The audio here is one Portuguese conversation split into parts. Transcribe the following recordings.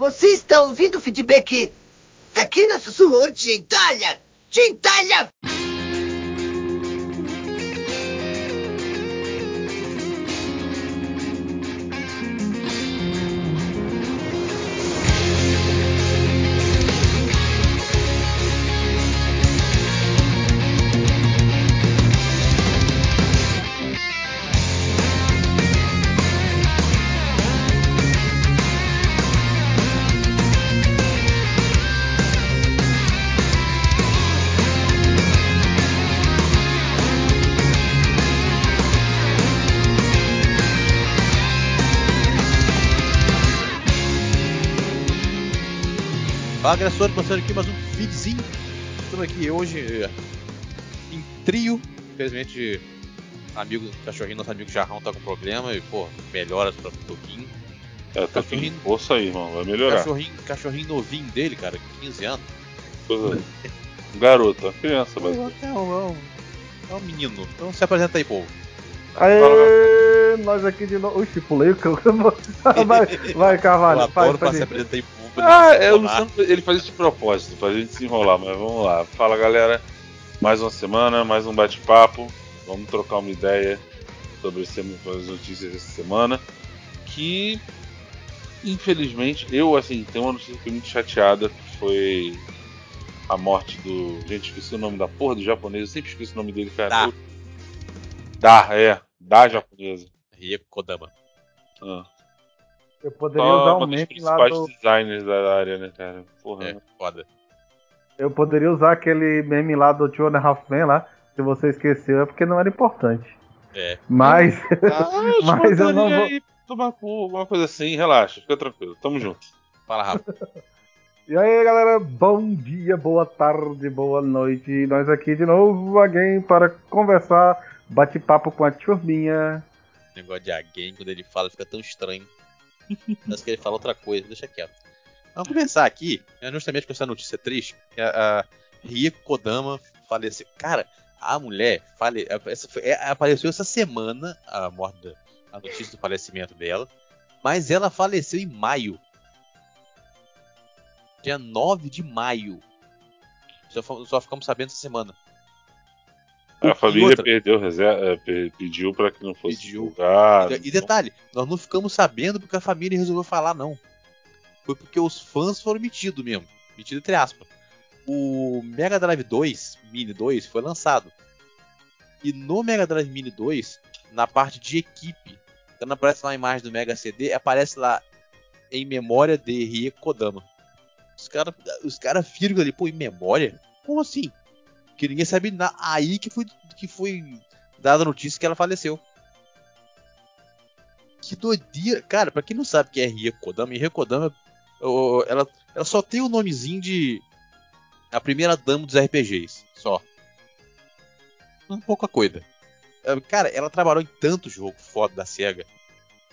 Você está ouvindo o feedback aqui na Sussurro de Itália? De Itália! Fala, agressor, passando aqui mais um feedzinho. Estamos aqui hoje eh, em trio. Infelizmente, amigo cachorrinho, nosso amigo Jarrão tá com problema e, pô, melhoras pra pouquinho. É, tá Cachorrinho-. Força aí, irmão. Vai melhorar. Cachorrinho, cachorrinho novinho dele, cara, 15 anos. Coisa... Um garoto, uma criança, Pô, mas. é, um, é, um, é um menino. Então se apresenta aí, povo. Aê, nós aqui de novo. Ixi, pulei o campo. vai, vai, Eu Carvalho, adoro faz, faz se aí. apresentar em público. Ah, é, o. Luciano ele faz isso de propósito, pra gente se enrolar, mas vamos lá. Fala galera, mais uma semana, mais um bate-papo. Vamos trocar uma ideia sobre as notícias dessa semana. Que infelizmente, eu assim, tem uma notícia que fiquei muito chateada, que foi a morte do. Gente, esqueci o nome da porra do japonês, eu sempre esqueço o nome dele, cara. Da. Eu- Da, é, da japonesa. Rieko Kodama. Ah. Eu poderia Só usar uma um meme lá do. designers da área, né, cara? Porra. É, foda. Eu poderia usar aquele meme lá do Two and a Half Men lá. Se você esqueceu, é porque não era importante. É. Mas. Ah, Mas eu não vou- tomar alguma coisa assim, relaxa, fica tranquilo, tamo junto. Fala rápido. E aí, galera, bom dia, boa tarde, boa noite. Nós aqui de novo, alguém para conversar, bate-papo com a turminha. Negócio de alguém, quando ele fala, fica tão estranho. Parece que ele fala outra coisa, deixa quieto. Vamos começar aqui, é justamente com essa notícia triste, que a, a Kodama faleceu. Cara, a mulher fale, essa foi- é, apareceu essa semana a morte, a notícia do falecimento dela, mas ela faleceu em maio. Dia 9 de maio. Só, só ficamos sabendo essa semana. A família outra- perdeu reserva, é, pe- pediu pra que não fosse Pediu. divulgado. E, e detalhe, nós não ficamos sabendo porque a família resolveu falar, não. Foi porque os fãs foram metidos mesmo. Metido entre aspas. O Mega Drive 2, Mini 2, foi lançado. E no Mega Drive Mini 2, na parte de equipe, quando aparece lá a imagem do Mega CD, aparece lá em memória de Rie Kodama. Os caras os cara viram ali, pô, em memória? Como assim? Que ninguém sabe. Aí que foi, que foi dada a notícia que ela faleceu. Que doideira. Cara, pra quem não sabe quem é Rie Kodama, Rie Kodama, ela, ela só tem o nomezinho de a primeira dama dos RPGs, só. Não é pouca coisa. É, Cara, ela trabalhou em tanto jogo foda da SEGA.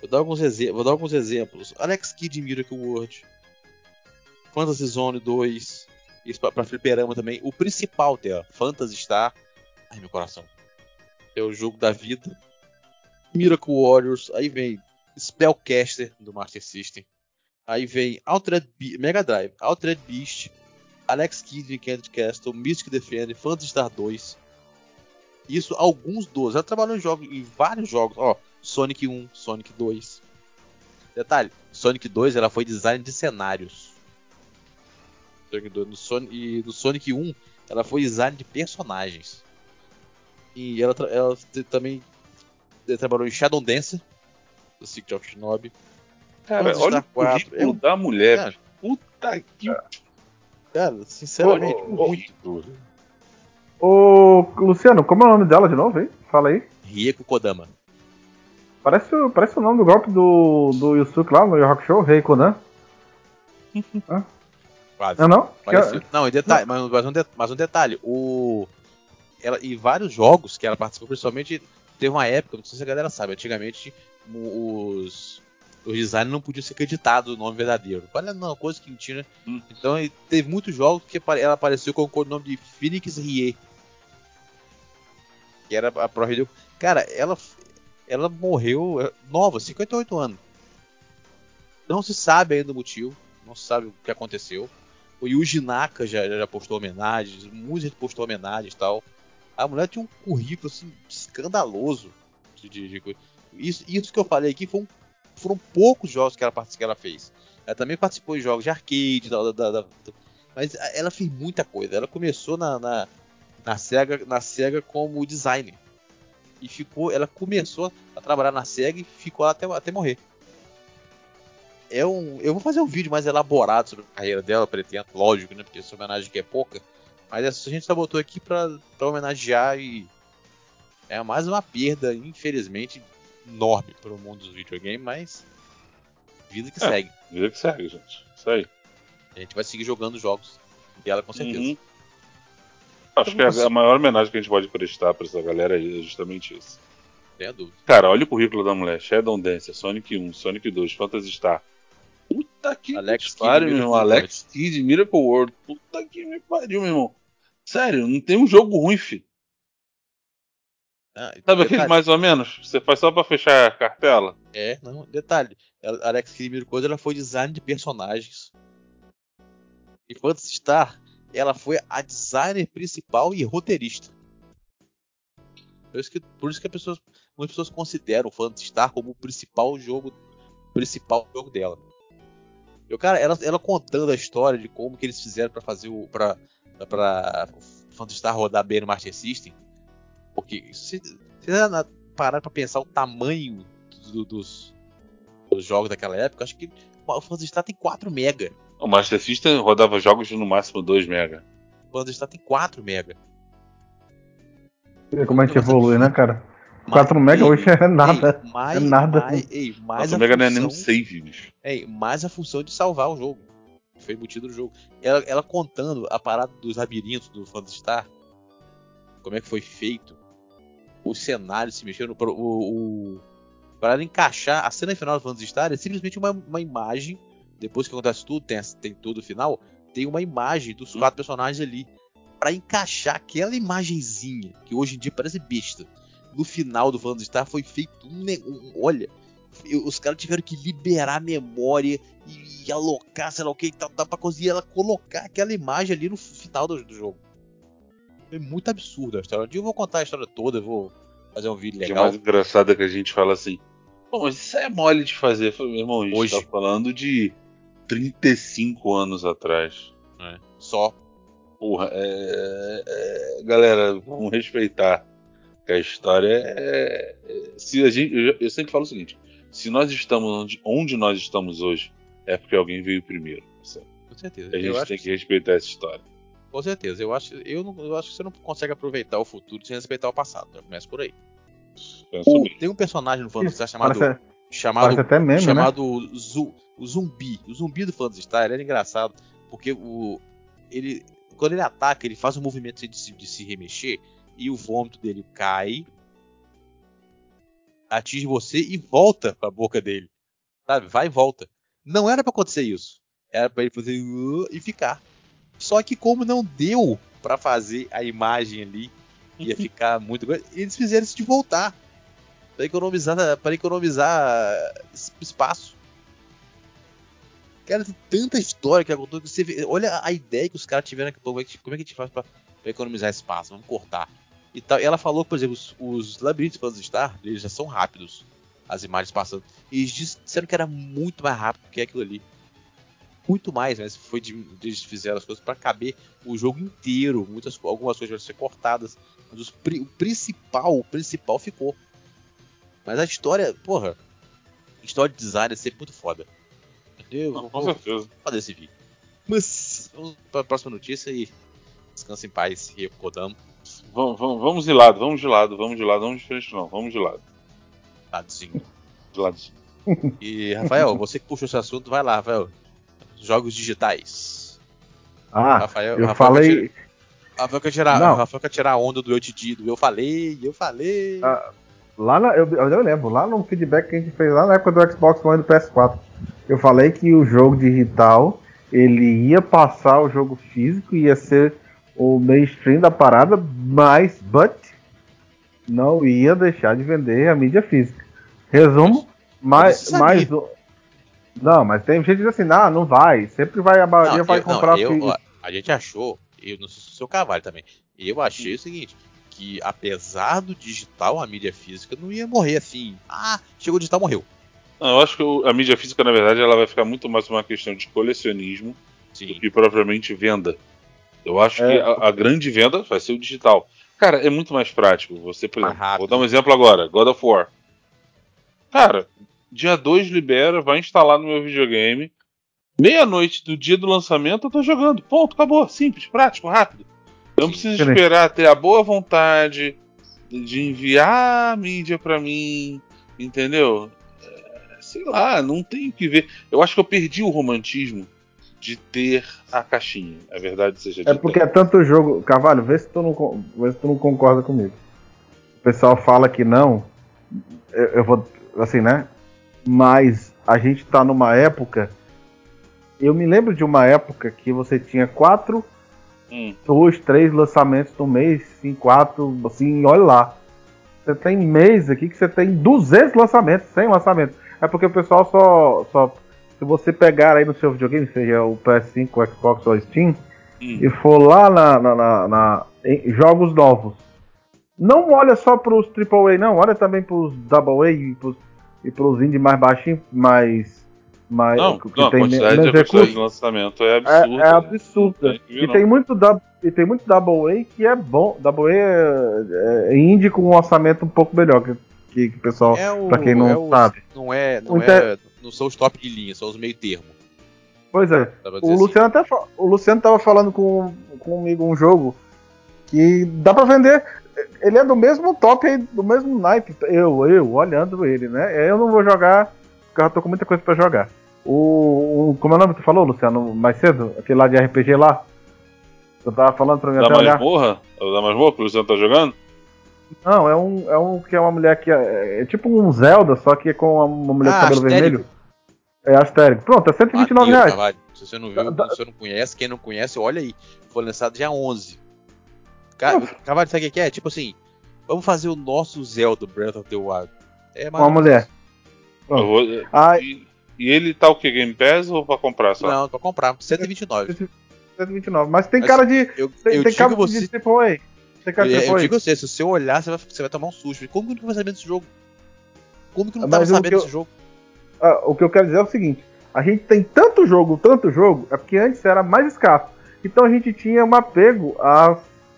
Vou dar alguns, vou dar alguns exemplos. Alex Kidd em Miracle World. Fantasy Zone 2. Isso pra, pra fliperama também. O principal dela, Phantasy Star. Ai, meu coração. É o jogo da vida. Miracle Warriors. Aí vem Spellcaster do Master System. Aí vem Altered Be Mega Drive, Altered Beast, Alex Kidd em Candy Castle, Mystic Defender, Phantasy Star 2. Isso alguns dos. Ela trabalhou em, jogos, em vários jogos. Ó, Sonic 1, Sonic 2. Detalhe, Sonic 2 ela foi design de cenários. Sonic 2, no Sonic, e no Sonic 1 ela foi design de personagens. E ela, ela também eh, trabalhou em Shadow Dancer, do Secret of Shinobi. Cara, olha o 4. currículo É um- da mulher. Cara, Puta que cara, sinceramente, ô, ô, muito. Ô, Luciano, como é o nome dela de novo, hein? Fala aí. Rieko Kodama. Parece, o- parece o nome do golpe do, do Yusuke lá no Rock Show, Rei Konan. Quase. Não, não? Parecido. Não, e detalhe, mas, mas um de- mas um detalhe, o. Ela, em vários jogos que ela participou, principalmente, teve uma época, não sei se a galera sabe, antigamente os, os designers não podiam ser acreditados o nome verdadeiro. Olha, não, coisa que mentira. Hum. Então e teve muitos jogos que ela apareceu com o nome de Phoenix Rie. Que era a Pro Hideo. Cara, ela, ela morreu é, nova, 58 anos. Não se sabe ainda o motivo. não se sabe o que aconteceu. O Yuji Naka já, já postou homenagens, muita gente postou homenagens e tal. A mulher tinha um currículo assim, escandaloso de, de, de. Isso, isso que eu falei aqui um, foram poucos jogos que ela, que ela fez. Ela também participou de jogos de arcade, da, da, da, mas ela fez muita coisa. Ela começou na, na, na, SEGA, na SEGA como designer. E ficou, ela começou a trabalhar na SEGA e ficou até, até morrer. É um, eu vou fazer um vídeo mais elaborado sobre a carreira dela, pretendo, lógico, né? Porque essa homenagem aqui é pouca. Mas essa a gente só botou aqui pra, pra homenagear e. É mais uma perda, infelizmente, enorme para o mundo dos videogames, mas. Vida que É. segue. Vida que segue, gente. Isso aí. A gente vai seguir jogando jogos dela com certeza. Uhum. Acho que a, a maior homenagem que a gente pode prestar pra essa galera é justamente isso. Sem a dúvida. Cara, olha o currículo da mulher. Shadow Dancer, Sonic 1, Sonic 2, Phantasy Star. Puta que Alex me pariu, meu irmão. Miracle Alex Kidd, Miracle World. Puta que me pariu, meu irmão. Sério, não tem um jogo ruim, fi. Ah, Sabe aquele mais ou menos? Você faz só pra fechar a cartela? É, não, detalhe. Alex Kidd coisa, ela foi design de personagens. E Phantasy Star, ela foi a designer principal e roteirista. Por isso que, por isso que as pessoas, muitas pessoas consideram o Phantasy Star como o principal jogo, principal jogo dela. Eu, cara, ela, ela contando a história de como que eles fizeram pra fazer o para para Phantasy Star rodar bem no Master System. Porque se você parar pra pensar o tamanho do- dos, dos jogos daquela época, acho que o Phantasy Star tem 4 mega. O Master System rodava jogos de no máximo 2 mega. O Phantasy Star tem 4 mega. Vê Como gente Nossa, evolui, né, cara? 4 Mas, mega ei, hoje é nada. Ei, mais, É nada. Mais, ei, mais 4 a mega não é nem um função- save, bicho. É, mais a função de salvar o jogo. Foi embutido no jogo. Ela, ela contando a parada dos labirintos do Phantasy Star. Como é que foi feito. Os cenários se mexeram. pro- O, o, para ela encaixar. A cena final do Phantasy Star é simplesmente uma, uma imagem. Depois que acontece tudo, tem, tem todo o final. Tem uma imagem dos Hum. quatro personagens ali. Pra encaixar aquela imagenzinha. Que hoje em dia parece besta. No final do Phantasy Star foi feito um, um- Olha os caras tiveram que liberar a memória e, e alocar, sei lá o que, tal, pra conseguir ela colocar aquela imagem ali no final do, do jogo. Foi muito absurdo a história. Um dia eu vou contar a história toda, eu vou fazer um vídeo O é legal. mais engraçado é que a gente fala assim. Pô, mas isso é mole de fazer. Meu irmão, a gente Hoje. tá falando de 35 anos atrás. né? Só. Porra, é, é- galera, vamos respeitar que a história é. é- se a gente, eu, eu sempre falo o seguinte: se nós estamos onde, onde nós estamos hoje, é porque alguém veio primeiro. certo? Com certeza. A gente tem que- que respeitar essa história. Com certeza. Eu acho, eu, não, eu acho que você não consegue aproveitar o futuro sem respeitar o passado. Já começa por aí. O- tem um personagem no Phantasy Star chamado. Parece, chamado parece até meme, né? chamado Zu- o zumbi. O zumbi do Phantasy Star ele era engraçado porque o ele quando ele ataca ele faz um movimento de se, de se remexer e o vômito dele cai, atinge você e volta pra boca dele, sabe? Vai e volta. Não era pra acontecer isso. Era pra ele fazer "Uh", e ficar. Só que como não deu pra fazer a imagem ali, ia ficar muito grande, eles fizeram isso de voltar. Pra economizar, pra economizar es- espaço. Cara, tem tanta história que aconteceu que você vê. Olha a ideia que os caras tiveram Como é que, como é que a gente faz pra, pra economizar espaço? Vamos cortar. E tal. E ela falou, por exemplo, os, os labirintos Phantasy Star, eles já são rápidos. As imagens passando. E eles disseram que era muito mais rápido que aquilo ali. Muito mais, mas foi de, eles fizeram as coisas pra caber o jogo inteiro. Muitas, algumas coisas vão ser cortadas. Mas os o principal, o principal ficou. Mas a história, porra, história de design é sempre muito foda. Eu Não, com certeza. fazer esse vídeo. Mas vamos para a próxima notícia e descansa em paz, Kodama. Vamos, vamos, vamos de lado, vamos de lado, vamos de lado, vamos de frente não, vamos de lado. Tadinho. De lado. E Rafael, você que puxou esse assunto, vai lá, Rafael. Jogos digitais. Ah, Rafael, eu Rafael Quer, falei. tirar- Rafael quer tirar, Não. Rafael quer tirar a onda do eu te digo, eu falei, eu falei. Ah, Lá na, eu, eu lembro, lá no feedback que a gente fez lá na época do Xbox One e do PS4, eu falei que o jogo digital ele ia passar o jogo físico, ia ser o mainstream da parada, mas but não ia deixar de vender a mídia física. Resumo, mais, mais, um- Não, mas tem gente que diz assim, ah, não vai. Sempre vai, a maioria Não, vai eu- comprar não, eu- ó, A gente achou, eu não sei se o seu cavalo também. Eu achei o seguinte, que apesar do digital, a mídia física não ia morrer assim. Ah, chegou o digital, morreu. Não, eu acho que a mídia física, na verdade, ela vai ficar muito mais uma questão de colecionismo do Sim. que propriamente venda. Eu acho É. que a, a grande venda vai ser o digital. Cara, é muito mais prático. Você, por Mais exemplo, rápido. vou dar um exemplo agora: God of War. Cara, dia 2 libera, vai instalar no meu videogame. Meia-noite do dia do lançamento eu tô jogando. Ponto, acabou. Simples, prático, rápido. Eu não preciso esperar ter a boa vontade de enviar a mídia pra mim, entendeu? É, sei lá, não tem o que ver. Eu acho que eu perdi o romantismo de ter a caixinha. É verdade seja É porque é tanto jogo. Carvalho, vê se tu não, vê se tu não concorda comigo. O pessoal fala que não. Eu, eu vou. Assim, né? Mas a gente tá numa época. Eu me lembro de uma época que você tinha quatro, Hum, dois, três lançamentos no mês, sim, quatro, assim, olha lá. Você tem mês aqui que você tem 200 lançamentos, 100 lançamentos. É porque o pessoal só, só. Se você pegar aí no seu videogame, seja o PS5, o Xbox ou Steam, hum. e for lá na, na- na- na- em jogos novos, não olha só pros AAA, não, olha também pros AA e pros, e pros indie mais baixinhos, mais. mais Não, que não a tem quantidade, a quantidade recursos. de lançamento é É, absurda. é absurda. Tem que ver, E tem muito da, e tem muito AA que é bom. AA é, é indie com um orçamento um pouco melhor que, que, que o pessoal. É o, pra quem não é o- sabe. Não é, não O inter- é, não são os top de linha, são os meio termo. Pois é. dá O assim. Luciano, até fa- o Luciano tava falando com, comigo um jogo que dá pra vender. Ele é do mesmo top, aí, do mesmo naipe. Eu, eu, olhando ele, né? Eu não vou jogar, porque eu já tô com muita coisa pra jogar. O, o- como é o nome que tu falou, Luciano, mais cedo? Aquele lá de RPG lá? Tu tava falando pra mim Da até olhar. masmorra? É o da masmorra que o Luciano tá jogando? Não, é um, é um que é uma mulher que é, é tipo um Zelda, só que é com uma mulher Ah, de cabelo astérico. vermelho. É astérico. Pronto, é 129 Maneiro, reais. Carvalho. Se você não viu, Da- se você não conhece, quem não conhece, olha aí. Foi lançado dia 11. Ca- Carvalho, sabe o que é? Tipo assim, vamos fazer o nosso Zelda Breath of the Wild. É Uma mulher. Vou- Ah, e, e ele tá o que? Game Pass ou pra comprar só? Não, pra comprar, 129. 129. Mas tem Mas cara de. Eu, Tem, eu tem digo cara você, de AAA. De eu, eu digo a você, se você olhar, você vai, você vai tomar um susto. Como que não vai saber desse jogo? Como que não tava o sabendo eu- desse jogo? Ah, o que eu quero dizer é o seguinte: a gente tem tanto jogo, tanto jogo, é porque antes era mais escasso. Então a gente tinha um apego à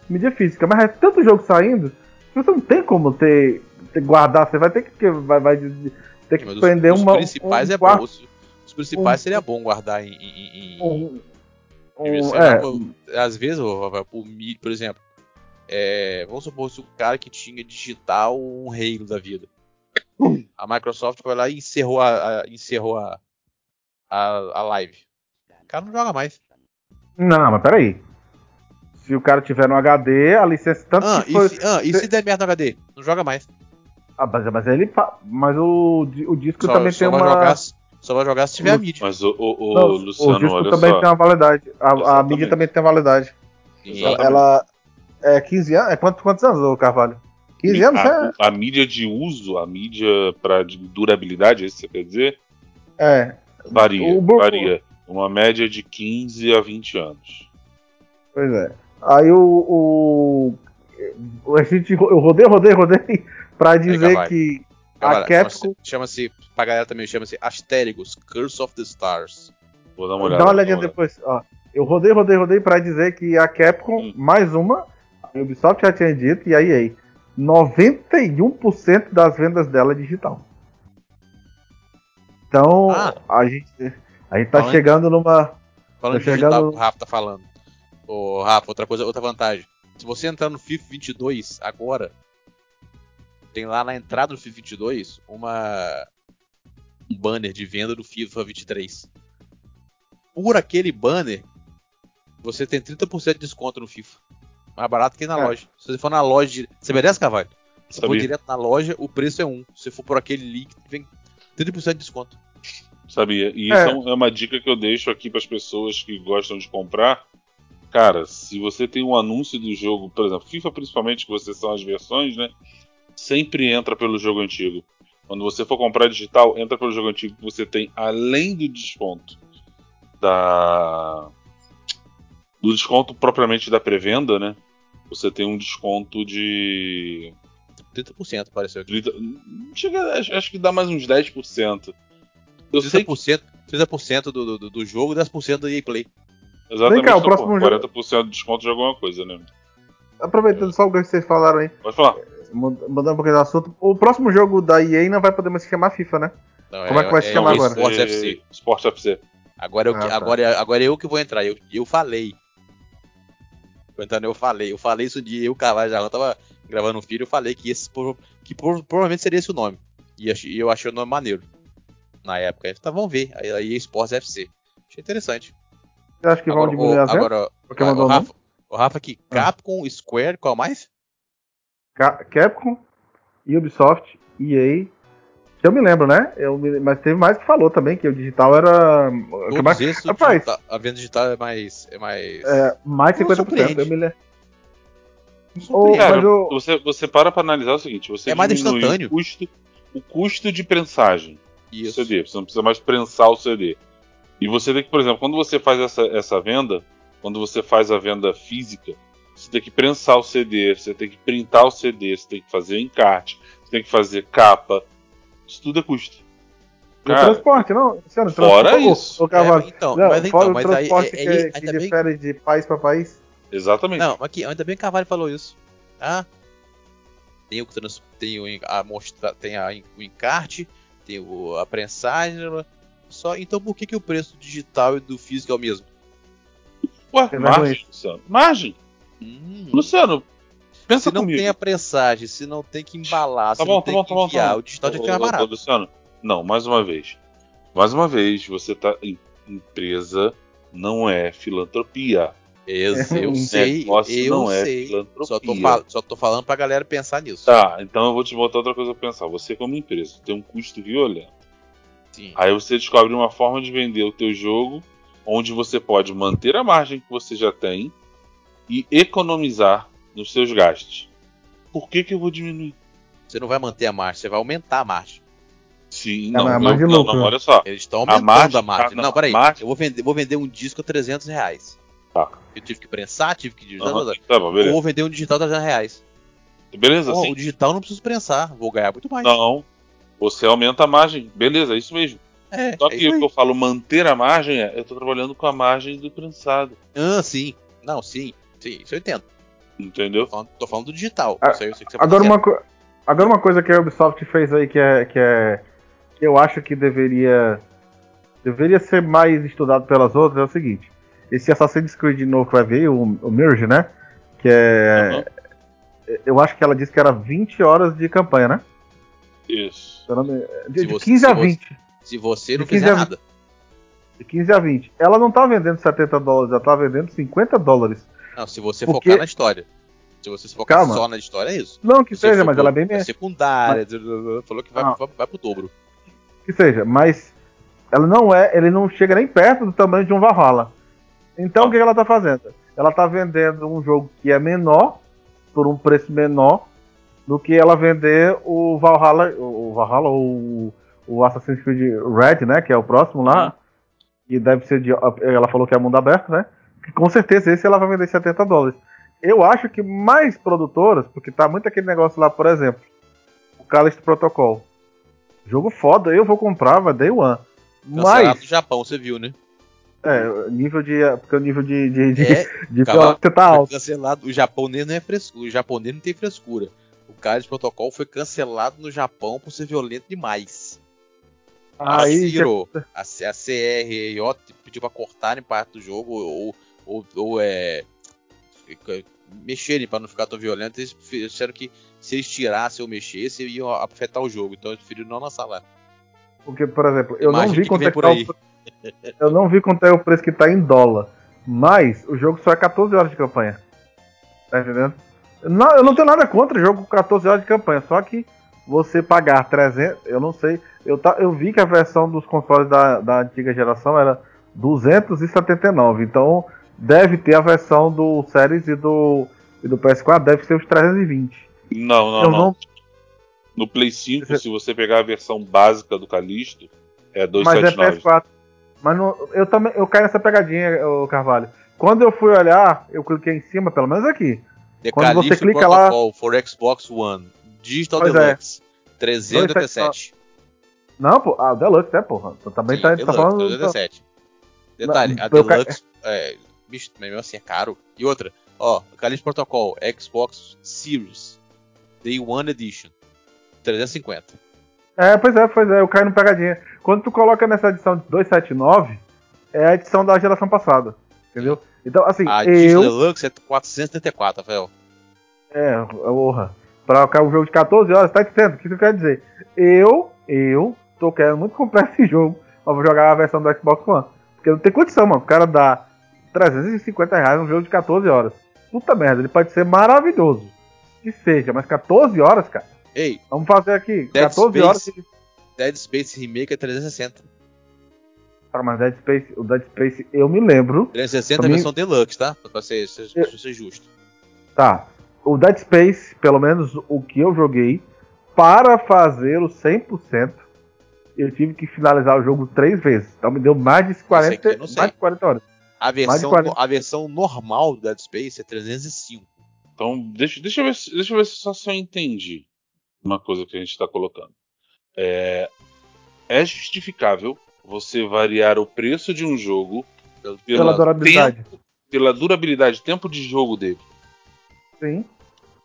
mídia física. Mas é tanto jogo saindo que você não tem como ter, ter guardar. Você vai ter que vai, vai ter que os, prender os uma. principais um é bom. Os, os principais um- seria bom guardar em. em- em- um- em- é, às vezes, Mi- por exemplo, é, vamos supor se o cara que tinha digital um Halo da vida. A Microsoft foi lá e encerrou a, a- encerrou a, a, a live. O cara não joga mais. Não, mas peraí. Se o cara tiver no HD, a licença tanto Ah, que e, foi. se, ah, e se der merda no HD? Não joga mais. Ah, mas, mas ele. fa- Mas o, o disco Só, também só tem vai uma. jogar, só vai jogar se tiver a mídia. Mas o, o, o Não, Luciano, o disco olha também só. tem uma validade. A, a mídia também tem uma validade. E- Exatamente. Ela é 15 anos. É quantos, quantos anos, ô Carvalho? 15 anos, é? a, a mídia de uso, a mídia para durabilidade, é isso que você quer dizer? É. Varia, O varia. Uma média de 15 a 20 anos. Pois é. Aí o. o a gente, eu rodei, rodei, rodei pra dizer que Galera, a Capcom. chama-se- pra galera também, chama-se Astéricos, Curse of the Stars. Vou dar uma olhada. Dá uma olhadinha depois. Ó, eu rodei, rodei, rodei pra dizer que a Capcom, Hum. mais uma, a Ubisoft já tinha dito, e a EA, 91% das vendas dela é digital. Então, Ah. a gente, a gente tá Falando- chegando numa. Falando Tá de digital, chegando- o Rafa tá falando. Ô, Rafa, outra coisa, outra vantagem. Se você entrar no FIFA 22 agora, tem lá na entrada do FIFA 22 uma um banner de venda do FIFA 23. Por aquele banner, você tem 30% de desconto no FIFA. Mais barato que na É. loja. Se você for na loja, você merece, Carvalho? Se for direto na loja, o preço é um. Se for por aquele link, vem 30% de desconto. Sabia? E É. isso é uma dica que eu deixo aqui para as pessoas que gostam de comprar. Cara, se você tem um anúncio do jogo, por exemplo, FIFA principalmente, que vocês são as versões, né? Sempre entra pelo jogo antigo. Quando você for comprar digital, entra pelo jogo antigo que você tem, além do desconto da. Do desconto propriamente da pré-venda, né? Você tem um desconto de. 30% pareceu aqui. 30, chega, acho, acho que dá mais uns 10%. Eu sei que 30%, 30% do, do, do jogo e 10% do EA Play. exatamente Vem cá, o próximo pô, jogo- 40% de desconto de alguma coisa, né? Aproveitando só o que vocês falaram aí, Pode falar. mud- mudando um pouquinho do assunto, o próximo jogo da EA não vai poder mais se chamar FIFA, né? Não, Como é que vai se chamar agora? Sports FC. Sport FC. Agora eu, que- Ah, tá. agora, agora eu que vou entrar. Eu, eu falei. Contando, eu falei. Eu falei isso de eu, Carvalho Jarrão, tava gravando um filho, eu falei que esse que pro- provavelmente seria esse o nome. E eu achei o nome maneiro. Na época. Então vamos ver. Aí, aí Sports FC. Achei interessante. Você acha que vão agora, diminuir o, as agora Porque mandou o? Rafa, o Rafa aqui, Ah. Capcom, Square, qual mais? Ca- Capcom, Ubisoft, EA. Que eu me lembro, né? Eu me- Mas teve mais que falou também que o digital era. Todos mais, esses, Rapaz. digital- a venda digital é mais. É mais. é, mais de Não 50%. surpreende. Eu me lembro. Ô. Cara, eu- você, você para pra analisar o seguinte: você É mais diminui instantâneo. o custo, o custo de prensagem do Isso. CD. Você não precisa mais prensar o CD. E você tem que, por exemplo, quando você faz essa, essa venda, quando você faz a venda física, você tem que prensar o CD, você tem que printar o CD, você tem que fazer encarte, você tem que fazer capa. Isso tudo é custo. E o Cara, transporte, não? Luciano, fora transporte- isso. O, cavalo. É, então, não, mas fora então, o mas aí, transporte aí, que, aí, que ainda bem, difere de país para país. Exatamente. Não, aqui, ainda bem que Carvalho falou isso. Ah, tem o, trans- tem o, a mostra, tem a, o encarte, tem o, a prensagem, só então por que, que o preço digital e do físico é o mesmo? Ué, margem. Luciano. Margem. Hum, Luciano, pensa se não comigo. tem a prensagem, se não tem que embalar, Tá se bom, não tá tem bom, que tá bom, enviar, tá bom. o digital já Ô, fica mais ô, ô, barato. Luciano, não, mais uma vez. Mais uma vez, você tá. em- Empresa não é filantropia. Esse, eu sei, eu não é sei. filantropia. Só tô, fal- só tô falando pra galera pensar nisso. Tá, então eu vou te botar outra coisa pra pensar. Você, como empresa, tem um custo violento. Sim. Aí você descobre uma forma de vender o teu jogo onde você pode manter a margem que você já tem e economizar nos seus gastos. Por que, que eu vou diminuir? Você não vai manter a margem, você vai aumentar a margem. Sim, É, não, mas é eu- mais de não, lucro. não, olha só. Eles estão aumentando margem- a margem. ah, não, não, peraí. a margem- Eu vou vender, vou vender um disco a 300 reais. Tá. Eu tive que prensar, tive que digitar. Ou tá bom, beleza. vou vender um digital a 300 reais. Beleza, Pô, sim. o digital não preciso prensar, vou ganhar muito mais. Não. Você aumenta a margem. Beleza, é isso mesmo. É, Só é que isso o que eu falo manter a margem é eu tô trabalhando com a margem do prensado. Ah, sim. Não, sim. Sim, isso eu entendo. Entendeu? Tô falando, tô falando do digital. Ah, sei que você Agora fazendo. uma, co- agora uma coisa que a Ubisoft fez aí que é, que é que eu acho que deveria deveria ser mais estudado pelas outras é o seguinte. Esse Assassin's Creed novo que vai vir, o, o Mirage, né? Que é. Aham. Eu acho que ela disse que era 20 horas de campanha, né? Isso. De, de você- 15 a se você- 20. Se você não de 15 fizer a nada. De 15 a 20. Ela não tá vendendo 70 dólares, ela tá vendendo 50 dólares. Não, se você Porque- focar na história. Se você se focar Calma. só na história, é isso. Não que Se seja, mas pro- ela é bem é secundária, falou que vai, Ah. vai, vai pro dobro. que seja, mas ela não é, ele não chega nem perto do tamanho de um Valhalla. Então o que ela tá fazendo? Ela tá vendendo um jogo que é menor, por um preço menor, do que ela vender o Valhalla, o Valhalla ou o, o Assassin's Creed Red, né, que é o próximo lá, e deve ser de, ela falou que é mundo aberto, né, que com certeza esse ela vai vender 70 dólares. Eu acho que mais produtoras, porque tá muito aquele negócio lá, por exemplo, o Callisto Protocol. Jogo foda, eu vou comprar, vai day one. Cancelado Mas, no Japão, você viu, né? é, nível de. Porque o nível de, de, de, É, de cavalo- violência tá alto. cancelado. O japonês não é frescura. O japonês não tem frescura. O cara de protocolo foi cancelado no Japão por ser violento demais. A Aí, Ciro, a, C- a CRJ pediu pra cortarem parte do jogo ou, ou, ou é, mexerem pra não ficar tão violento. Eles disseram que se eles tirassem ou mexessem, iam afetar o jogo. Então eles preferiram não lançar lá. porque, por exemplo, eu não Imagina vi que quanto é que tá o, Eu não vi quanto é o preço que tá em dólar. Mas o jogo só é 14 horas de campanha. Tá entendendo? Não, eu não tenho nada contra o jogo com 14 horas de campanha. Só que você pagar 300, eu não sei. Eu, tá, eu vi que a versão dos consoles da, da antiga geração era 279. Então deve ter a versão do Series e do, e do PS4, deve ser os 320. Não, não, eu não. não. No Play 5, se você pegar a versão básica do Callisto, é Mas é 279. PS4. Mas não- eu também eu caí nessa pegadinha, Carvalho. Quando eu fui olhar, eu cliquei em cima, pelo menos aqui. The Quando você Callisto clica lá- for Xbox One Digital Pois é. Deluxe 387. Não, pô, ah, o Deluxe, é, porra. Então também Sim, tá, tá Deluxe, falando. 387. Detalhe, Não, a eu ca- Deluxe, é, bicho, mesmo assim é caro. E outra, ó, Callisto Protocol Xbox Series Day One Edition 350. É, pois é, pois é, eu caí no pegadinha. Quando tu coloca nessa edição de 279, é a edição da geração passada. Entendeu? Então, assim, A eu. Deluxe é 474, Rafael. É, porra. Pra cá um jogo de 14 horas, tá entendendo? O que isso quer dizer? Eu, eu, tô querendo muito comprar esse jogo. Mas vou jogar a versão do Xbox One. Porque não tem condição, mano. O cara dá 350 reais num jogo de 14 horas. Puta merda, ele pode ser maravilhoso. Que seja, mas 14 horas, cara. Ei, Vamos fazer aqui. Dead 14 Space. horas. de- Dead Space Remake é 360. Ah, mas Dead Space, o Dead Space, eu me lembro. 360 é a mim- versão Deluxe, tá? Pra ser, ser, ser justo. Tá. O Dead Space, pelo menos o que eu joguei, para fazer o 100%, eu tive que finalizar o jogo três vezes. Então me deu mais de 40, aqui eu não sei. mais de 40 horas. A versão, 40. a versão normal do Dead Space é 305. Então, deixa, deixa, eu ver, se- deixa eu ver se só se eu entendi uma coisa que a gente está colocando. É, é justificável você variar o preço de um jogo Pela pela, durabilidade. tempo- pela durabilidade, tempo de jogo dele. Sim.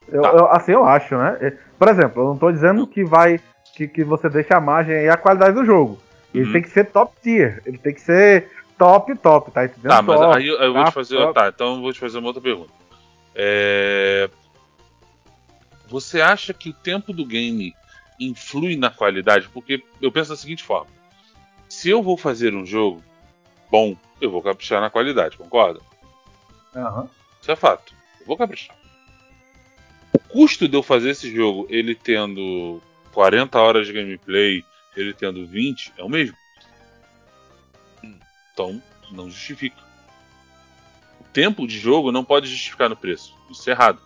Eu- Tá. eu- assim eu acho, né? É, Por exemplo, eu não tô dizendo que vai. Que, que você deixa a margem aí a qualidade do jogo. Ele Uhum. tem que ser top tier. Ele tem que ser top, top, tá entendendo? Tá, mas Top. aí eu, eu vou tá, te fazer. top. Tá, então eu vou te fazer uma outra pergunta. É, Você acha que o tempo do game influi na qualidade? Porque eu penso da seguinte forma: se eu vou fazer um jogo bom, eu vou caprichar na qualidade, concorda? Aham. Isso é fato. Eu vou caprichar. O custo de eu fazer esse jogo, ele tendo 40 horas de gameplay, ele tendo 20, é o mesmo. Então, não justifica. O tempo de jogo não pode justificar no preço. Isso é errado.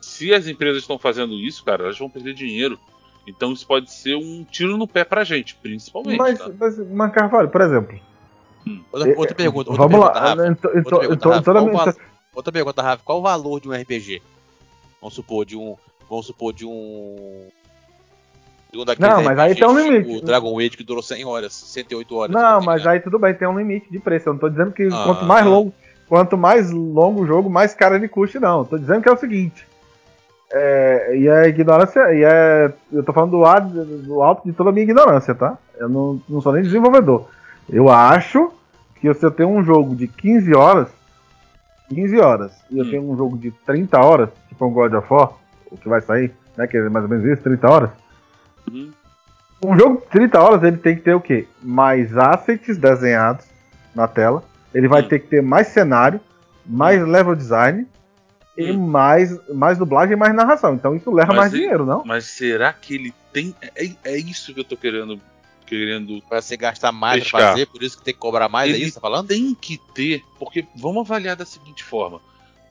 Se as empresas estão fazendo isso, cara, elas vão perder dinheiro. Então isso pode ser um tiro no pé pra gente, principalmente. Mas, tá? mas, mas, Carvalho, por exemplo. Outra, é, outra pergunta. Outra Vamos pergunta, lá. Então, Outra então, pergunta, então, Rafa. toda Qual minha- o val- Outra pergunta, Rafa. Qual o valor de um RPG? Vamos supor, de um. Vamos supor, de um. Não, mas aí tem um limite. Dragon Age que durou 100 horas, 68 horas. Não, tá mas aí tudo bem, tem um limite de preço. Eu não tô dizendo que Ah. quanto mais longo, quanto mais longo o jogo, mais caro ele custe, não. Eu tô dizendo que é o seguinte. é, e a ignorância, e é, eu tô falando do, do alto de toda a minha ignorância, tá? Eu não, não sou nem desenvolvedor. Eu acho que se eu tenho um jogo de 15 horas, 15 horas, e eu Hum. tenho um jogo de 30 horas, tipo um God of War, o que vai sair, né? Que é mais ou menos isso, 30 horas. Uhum. Um jogo de 30 horas ele tem que ter o quê? Mais assets desenhados na tela. Ele vai Hum. ter que ter mais cenário, mais level design e mais, mais dublagem e mais narração. Então isso leva Mas mais ele- dinheiro, não? Mas será que ele tem. É, é isso que eu tô querendo. querendo Pra você gastar mais Pescar. pra fazer, por isso que tem que cobrar mais, é Ele- isso que tá falando? tem que ter, porque vamos avaliar da seguinte forma: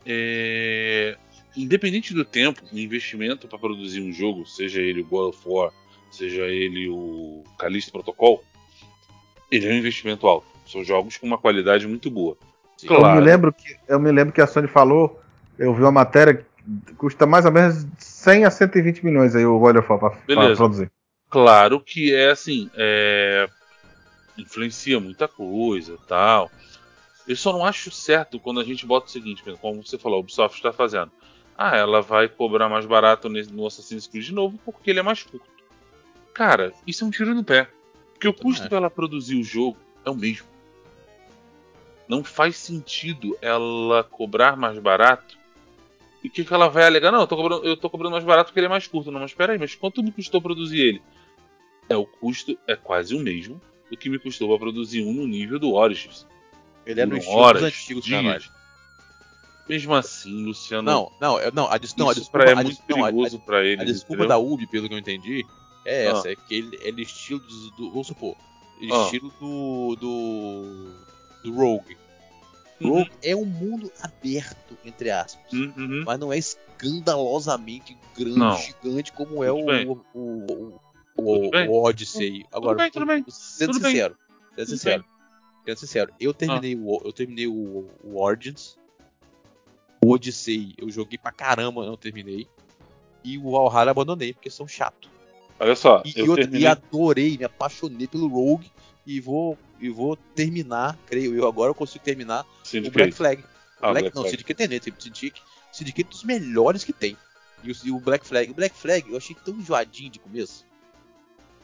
é, independente do tempo, o investimento para produzir um jogo, seja ele o God of War, seja ele o Callisto Protocol, ele é um investimento alto. São jogos com uma qualidade muito boa. Sim. Eu Claro. me lembro que eu me lembro que a Sony falou, eu vi uma matéria que custa mais ou menos 100 a 120 milhões aí o God of War pra, pra Beleza. produzir. Claro que é assim, é, influencia muita coisa tal. Eu só não acho certo quando a gente bota o seguinte, como você falou, a Ubisoft está fazendo. Ah, ela vai cobrar mais barato no Assassin's Creed de novo porque ele é mais curto. Cara, isso é um tiro no pé. Porque o custo acho. dela produzir o jogo é o mesmo. Não faz sentido ela cobrar mais barato. E o que, que ela vai alegar? Não, eu tô, cobrando, eu tô cobrando mais barato porque ele é mais curto. Não, mas peraí, mas quanto me custou produzir ele? É, o custo é quase o mesmo do que me custou para produzir um no nível do Origins. Ele é no estilo horas, dos antigos, dias. Mesmo assim, Luciano, Não, não, eu- não, a, des- não, a desculpa, é a muito a- perigoso para A, desculpa entendeu? da Ubi, pelo que eu entendi, é Ah. essa, é que ele, é estilo do, do- vamos supor, ele Ah. estilo do, do do Rogue. Uhum. Rogue é um mundo aberto, entre aspas. Uhum. Mas não é escandalosamente grande, Não. gigante como é o, Tudo bem. o, o, o, Tudo bem. o Odyssey. Agora, bem, tudo bem. sendo Tudo bem. sincero, sendo Tudo sincero, sendo sincero, eu terminei o eu terminei o, o Origins, o Odyssey eu joguei pra caramba, não terminei. E o Valhalla abandonei, porque são chato. Olha só, E, eu e, outra- terminei. adorei, me apaixonei pelo Rogue e vou, e vou terminar, creio eu, agora eu consigo terminar o Syndicate. Black Flag. Ah, Black, Black não, Flag. Syndicate é Syndicate, Syndicate é dos melhores que tem. E o, e o Black Flag, o Black Flag eu achei tão enjoadinho de começo.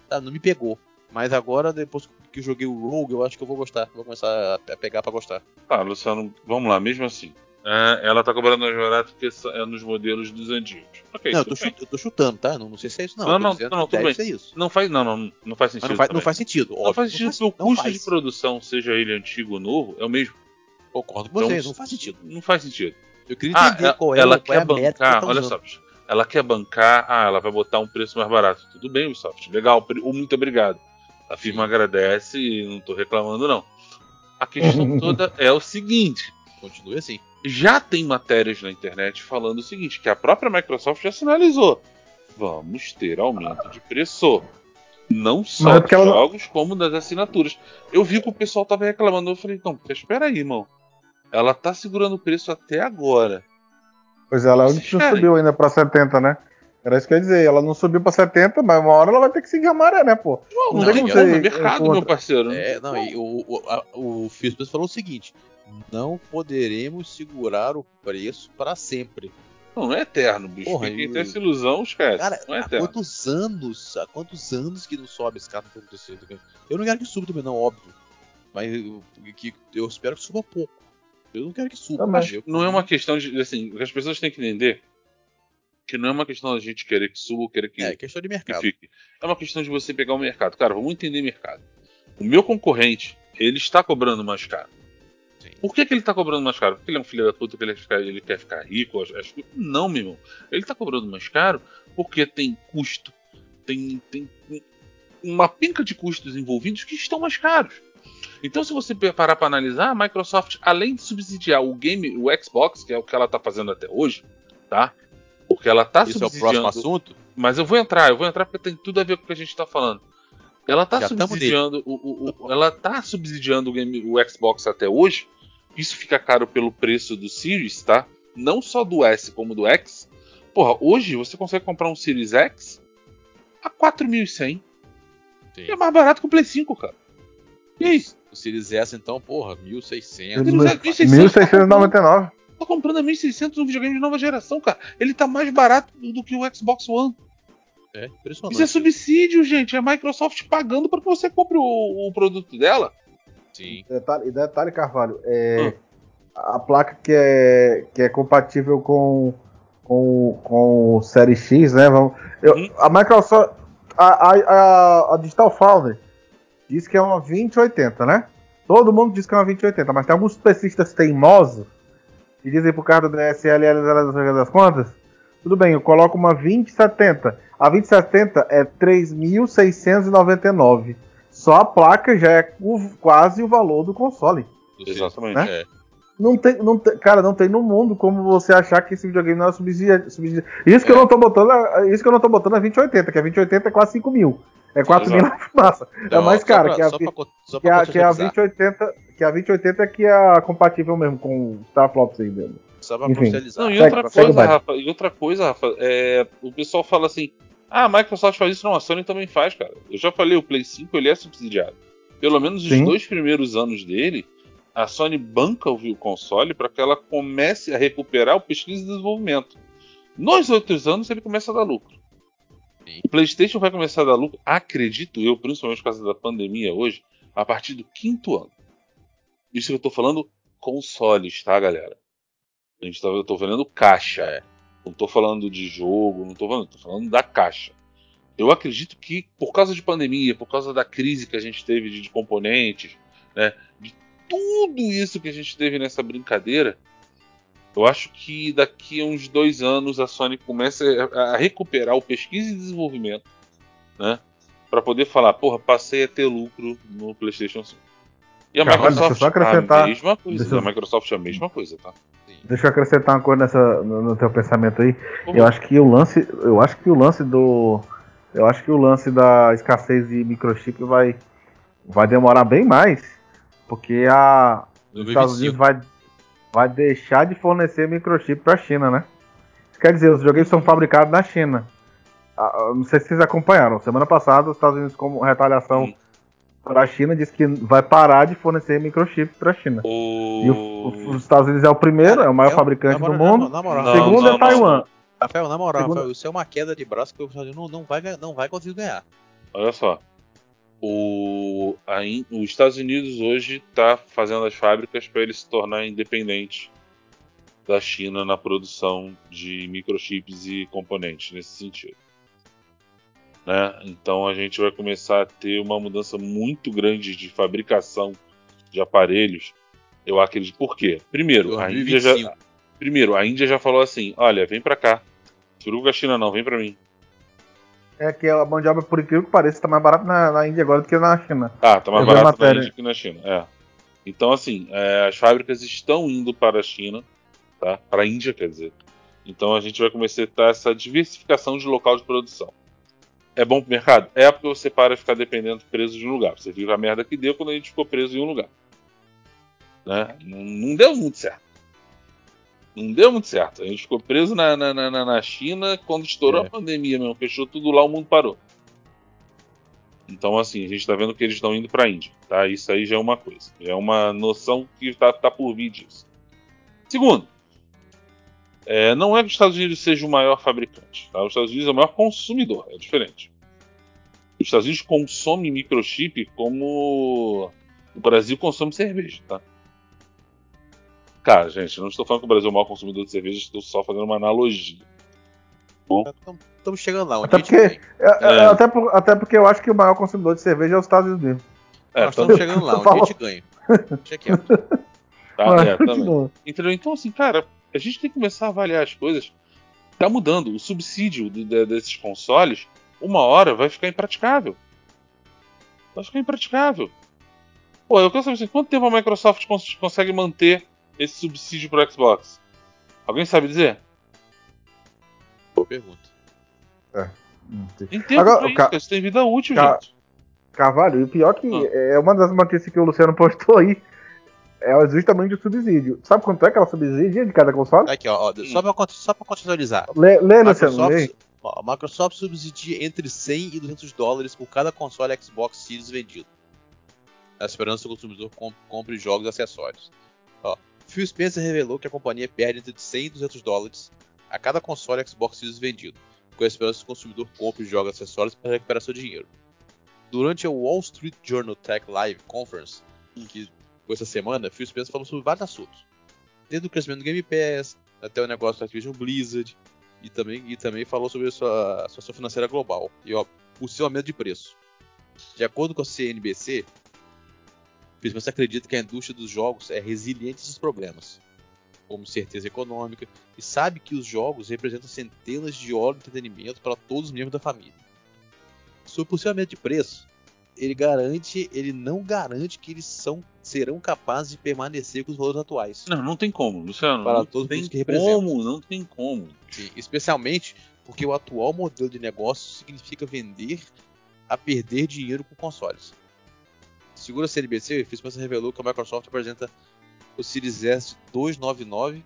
Tá, não me pegou. Mas agora, depois que eu joguei o Rogue, eu acho que eu vou gostar. Vou começar a, pegar pra gostar. Tá, Luciano, vamos lá, mesmo assim. É, ela tá cobrando mais barato porque é nos modelos dos antigos. Ok, não, eu tô, tudo bem. chut- eu tô chutando, tá? Não, não sei se é isso, não. Não, não, dizendo não, que tudo bem. ser isso. Não faz, não, não, não faz sentido. Não faz, não faz sentido, Não óbvio. faz sentido porque o não custo faz. de produção, seja ele antigo ou novo, é o mesmo. Concordo com Então, vocês, não faz sentido. Não faz sentido. Eu queria Ah, entender ela, qual é, ela qual é quer que bancar, tá olha só, ela quer bancar, ah, ela vai botar um preço mais barato. Tudo bem, Ubisoft, legal, muito obrigado. A firma agradece e não tô reclamando não. A questão toda é o seguinte, Continue assim. Já tem matérias na internet falando o seguinte, que a própria Microsoft já sinalizou. Vamos ter aumento de preço. Não só é dos ela jogos, como das assinaturas. Eu vi que o pessoal tava reclamando. Eu falei, não, espera aí, irmão. Ela tá segurando o preço até agora. Pois é, ela não subiu ainda pra 70, né? Era isso que eu ia dizer. Ela não subiu pra 70, mas uma hora ela vai ter que seguir a maré, né, pô? Não, Não tem tem como, é mercado, meu parceiro. É, não, e o, o, a- o Phil Spencer falou o seguinte: não poderemos segurar o preço para sempre. Não, não é eterno, bicho. Porra, Quem e- tem essa ilusão, esquece. Cara, não é há eterno. quantos anos, há quantos anos que não sobe esse carro do? Eu não quero que suba também, não, óbvio. Mas eu, que, eu espero que suba pouco. Eu não quero que suba. Também. mas eu- Não é uma questão de. Assim, o que as pessoas têm que entender que não é uma questão da gente querer que suba ou querer que, É questão de mercado. fique. É uma questão de você pegar o mercado. Cara, vamos entender mercado. O meu concorrente, ele está cobrando mais caro. Sim. Por que, que ele está cobrando mais caro? Porque ele é um filho da puta, porque ele, quer ficar- ele quer ficar rico? Acho, Não, meu irmão. Ele está cobrando mais caro porque tem custo, tem, tem uma pinca de custos envolvidos que estão mais caros. Então, se você parar para analisar, a Microsoft, além de subsidiar o game, o Xbox, que é o que ela está fazendo até hoje, tá? Porque ela está Isso é o subsidiando. próximo assunto? Mas eu vou entrar, eu vou entrar porque tem tudo a ver com o que a gente tá falando. Ela tá Já subsidiando o, o- o- ela tá subsidiando o, game, o Xbox até hoje. Isso fica caro pelo preço do Series, tá? Não só do S como do X. Porra, hoje você consegue comprar um Series X a 4.100. Sim. É mais barato que o Play 5, cara. E aí? O Series S, então, porra, 1.600. Series S, 1.600, 1699. Tá comprando a 1.600 um videogame de nova geração, cara. Ele tá mais barato do que o Xbox One. É impressionante. Isso é subsídio, gente. É a Microsoft pagando para que você compre o, o produto dela. Sim. Detalhe, e detalhe, Carvalho, é, a placa que é, que é compatível com, com, com o Série X, né? Vamos, eu- Uhum. A Microsoft, a, a, a, a Digital Foundry diz que é uma 2080, né? Todo mundo diz que é uma 2080, mas tem alguns pesquistas teimosos que dizem por causa do DSLL das contas, tudo bem, eu coloco uma 2070. A 2070 é 3.699. Só a placa já é o- quase o valor do console. Exatamente. É. Não tem, não tem- cara, não tem no mundo como você achar que esse videogame não é subsidiado. subsidi- Isso que É. eu não tô botando, a- isso que eu não tô botando a 2080, que a 2080 é quase 5 mil. É 4 mil na fumaça. É Então, mais só caro que a, só pra só que pra a, que a contextualizar. 2080, que a 2080 é que é compatível mesmo com o Starflops aí. Só pra Enfim. Não, e Segue, outra coisa. Rafa, e outra coisa, Rafa, é, o pessoal fala assim: ah, a Microsoft faz isso, não, a Sony também faz, cara. Eu já falei, o Play 5 ele é subsidiado. Pelo menos os Sim. dois primeiros anos dele, a Sony banca o o console para que ela comece a recuperar o pesquisa e desenvolvimento. Nos outros anos ele começa a dar lucro. Sim. O PlayStation vai começar a dar lucro, acredito eu, principalmente por causa da pandemia hoje, a partir do quinto ano. Isso que eu tô falando consoles, tá, galera? A gente tá, eu tô vendendo caixa. É. Não tô falando de jogo, não tô falando, tô falando da caixa. Eu acredito que por causa de pandemia, por causa da crise que a gente teve de, de componentes, né, de tudo isso que a gente teve nessa brincadeira, eu acho que daqui a uns dois anos a Sony começa a, a recuperar o pesquisa e desenvolvimento, né, para poder falar, porra, passei a ter lucro no PlayStation 5. E a Cara, deixa eu Microsoft só acrescentar- a mesma coisa. deixa eu- A Microsoft é a mesma coisa, tá? Deixa eu acrescentar uma coisa nessa, no, no teu pensamento aí. Por Eu acho que o lance, eu acho que o lance do, eu acho que o lance da escassez de microchip vai, vai demorar bem mais, porque a os Estados 2025. Unidos vai, vai deixar de fornecer microchip para a China, né? Isso quer dizer, os videogames são fabricados na China. Ah, ah, Não sei se vocês acompanharam. Semana passada, os Estados Unidos, como retaliação Sim. Para a China, disse que vai parar de fornecer microchip para a China. E o- O... os Estados Unidos é o primeiro, é o maior É fabricante do mundo. Na moral, Segundo não, é Taiwan. Rafael, na moral, Segundo- Rafael, isso é uma queda de braço que o Estados Unidos não, vai, não vai conseguir ganhar. Olha só. O... a Os Estados Unidos hoje está fazendo as fábricas para ele se tornar independente da China na produção de microchips e componentes nesse sentido. Né? Então a gente vai começar a ter uma mudança muito grande de fabricação de aparelhos. Eu acredito. Por quê? Primeiro, a Índia já, 2025. primeiro, a Índia já falou assim: olha, vem para cá. Suruga China não, vem para mim. É que a mão de obra, por incrível que pareça, está mais barato na, na Índia agora do que na China. Ah, tá mais barato na. Índia que na China. É. Então, assim, é, as fábricas estão indo para a China, tá? Para a Índia, quer dizer. Então a gente vai começar a ter essa diversificação de local de produção. É bom pro mercado? É porque você para de ficar dependendo preso de um lugar. Você viu a merda que deu quando a gente ficou preso em um lugar. Né? Não, não deu muito certo. Não deu muito certo. A gente ficou preso na, na, na, na China quando estourou É. a pandemia mesmo. Fechou tudo lá, o mundo parou. Então, assim, a gente está vendo que eles estão indo para a Índia, tá? Isso aí já é uma coisa, já é uma noção que está tá por vir disso. Segundo, é, não é que os Estados Unidos seja o maior fabricante, tá? Os Estados Unidos é o maior consumidor, é diferente. Os Estados Unidos consomem microchip como o Brasil consome cerveja, tá? Cara, gente, eu não estou falando que o Brasil é o maior consumidor de cerveja, estou só fazendo uma analogia. Estamos chegando lá. Onde Até porque-. É, é, É. Até, por- até porque eu acho que o maior consumidor de cerveja é os Estados Unidos. É, Nós tá- estamos chegando lá. Onde a gente ganha. Deixa quieto. tá, Mas é, também. Entendeu? Então, assim, cara, a gente tem que começar a avaliar as coisas. Tá mudando. O subsídio de- de- desses consoles, uma hora vai ficar impraticável. Vai ficar impraticável. Pô, eu quero saber assim, quanto tempo a Microsoft cons- consegue manter esse subsídio pro Xbox? Alguém sabe dizer? Boa pergunta. Tem tempo Agora, pra isso, Ca-. Isso tem vida útil, Ca- gente. Carvalho, e o pior que Ah. é uma das notícias que o Luciano postou aí. É justamente o subsídio. Sabe quanto é que ela subsidia de cada console? Aqui, ó, ó, só pra, só pra contextualizar. Lê, lê Microsoft, lê. ó, a Microsoft subsidia entre 100 e 200 dólares por cada console Xbox Series vendido. Na esperança que o consumidor com- compre jogos e acessórios. Ó, Phil Spencer revelou que a companhia perde entre 100 e 200 dólares a cada console Xbox Series vendido, com a esperança que o consumidor compre jogos e acessórios para recuperar seu dinheiro. Durante a Wall Street Journal Tech Live Conference, que essa semana, Phil Spencer falou sobre vários assuntos. Desde o crescimento do Game Pass, até o negócio da Activision Blizzard, e também, e também falou sobre a sua a situação financeira global e ó, possível aumento de preço. De acordo com a CNBC, Phil Spencer acredita que a indústria dos jogos é resiliente a esses problemas, como certeza econômica, e sabe que os jogos representam centenas de horas de entretenimento para todos os membros da família. Sobre o possível aumento de preço, ele garante, ele não garante que eles são, serão capazes de permanecer com os valores atuais. Não, não tem como, Luciano. Para não todos tem que representam. como, não tem como. Sim, especialmente porque o atual modelo de negócio significa vender a perder dinheiro com consoles. Segundo a CNBC, Spencer revelou que a Microsoft apresenta o Series S de 299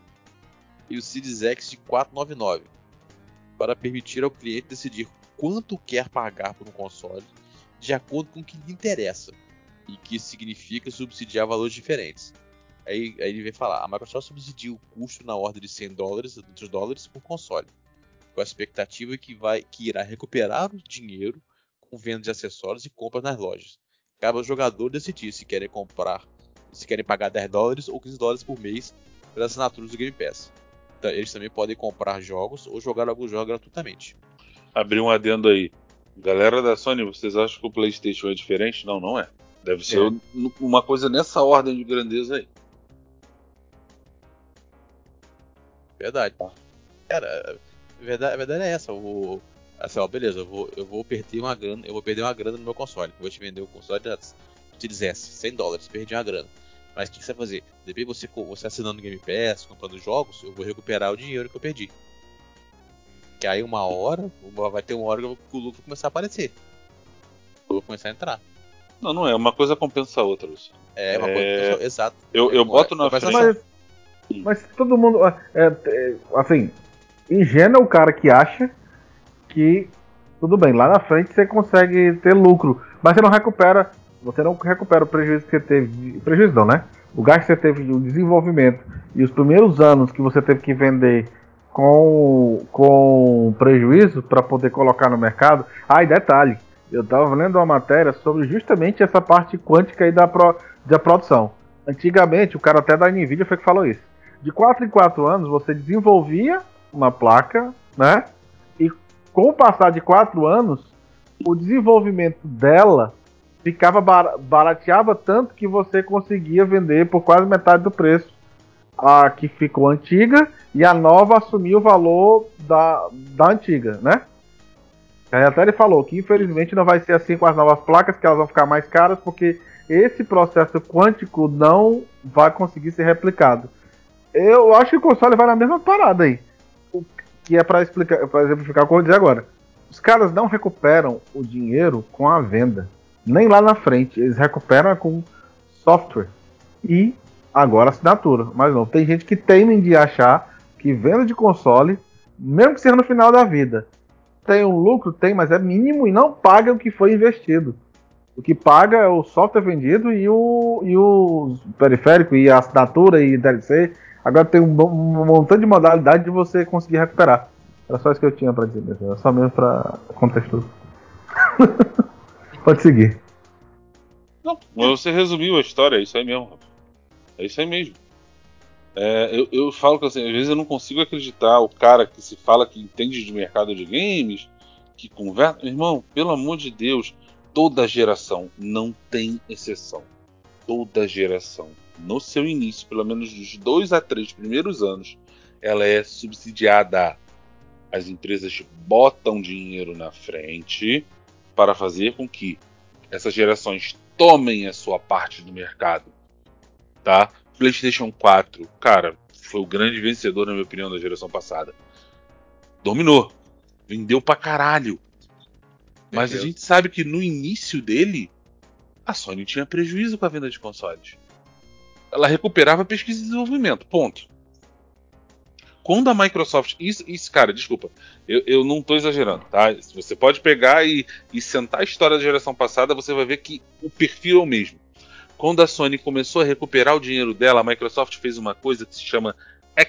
e o Series X de 499 para permitir ao cliente decidir quanto quer pagar por um console de acordo com o que lhe interessa e que significa subsidiar valores diferentes. Aí, aí ele vem falar, a Microsoft subsidia o custo na ordem de 100 dólares, 200 dólares por console, com a expectativa que, vai, que irá recuperar o dinheiro com venda de acessórios e compras nas lojas. Cabe ao jogador decidir se querem comprar, se querem pagar 10 dólares ou 15 dólares por mês pelas assinaturas do Game Pass. Então, eles também podem comprar jogos ou jogar alguns jogos gratuitamente. Abrir um adendo aí. Galera da Sony, vocês acham que o PlayStation é diferente? Não, não é. Deve ser É. uma coisa nessa ordem de grandeza aí. Verdade. Cara, a verdade, a verdade é essa. Vou, assim, ó, beleza, eu vou, eu vou perder uma grana, eu vou perder uma grana no meu console. Vou te vender o console de te dissesse 100 dólares, perdi a grana. Mas o que, que, você vai fazer? Depois você, você assinando Game Pass, comprando jogos, eu vou recuperar o dinheiro que eu perdi. Que aí uma hora, vai ter uma hora que o lucro vai começar a aparecer. Eu vou começar a entrar. Não, não é. Uma coisa compensa a outra, Luciano. É, uma é... coisa exato. Eu, eu boto na frente. Mas, mas todo mundo. É, é, assim, ingênuo é o cara que acha que tudo bem, lá na frente você consegue ter lucro, mas você não recupera, você não recupera o prejuízo que você teve, prejuízo não, né? O gasto que você teve de desenvolvimento e os primeiros anos que você teve que vender com, com prejuízo para poder colocar no mercado. Ah, e detalhe, eu estava lendo uma matéria sobre justamente essa parte quântica aí da, pro, da produção. Antigamente, o cara até da Nvidia foi que falou isso. De 4 em 4 anos, você desenvolvia uma placa, né? E com o passar de 4 anos, o desenvolvimento dela ficava bar barateava tanto que você conseguia vender por quase metade do preço a que ficou antiga e a nova assumia o valor da, da antiga, né? Aí até ele falou que infelizmente não vai ser assim com as novas placas, que elas vão ficar mais caras, porque esse processo quântico não vai conseguir ser replicado. Eu acho que o console vai na mesma parada aí. O que é para explicar, para exemplificar o que eu vou dizer agora. Os caras não recuperam o dinheiro com a venda, nem lá na frente. Eles recuperam com software e agora assinatura. Mas não, tem gente que teima de achar que venda de console, mesmo que seja no final da vida, tem um lucro, tem, mas é mínimo e não paga o que foi investido. O que paga é o software vendido e o, e o periférico e a assinatura e DLC. Agora tem um, um montão de modalidade de você conseguir recuperar. Era só isso que eu tinha para dizer mesmo. Era só mesmo para contexto. Pode seguir. Não, você resumiu a história, é isso aí mesmo. É isso aí mesmo. É, eu, eu, falo que assim, às vezes eu não consigo acreditar o cara que se fala que entende de mercado de games, que conversa. Irmão, pelo amor de Deus, toda geração, não tem exceção. Toda geração, no seu início, pelo menos dos dois a três primeiros anos, ela é subsidiada. As empresas botam dinheiro na frente para fazer com que essas gerações tomem a sua parte do mercado, tá? PlayStation 4, cara, foi o grande vencedor, na minha opinião, da geração passada. Dominou. Vendeu pra caralho. Mas a gente sabe que no início dele, a Sony tinha prejuízo com a venda de consoles. Ela recuperava pesquisa e desenvolvimento. Ponto. Quando a Microsoft. Isso, isso cara, desculpa. Eu, eu não estou exagerando, tá? Você pode pegar e, e sentar a história da geração passada, você vai ver que o perfil é o mesmo. Quando a Sony começou a recuperar o dinheiro dela, a Microsoft fez uma coisa que se chama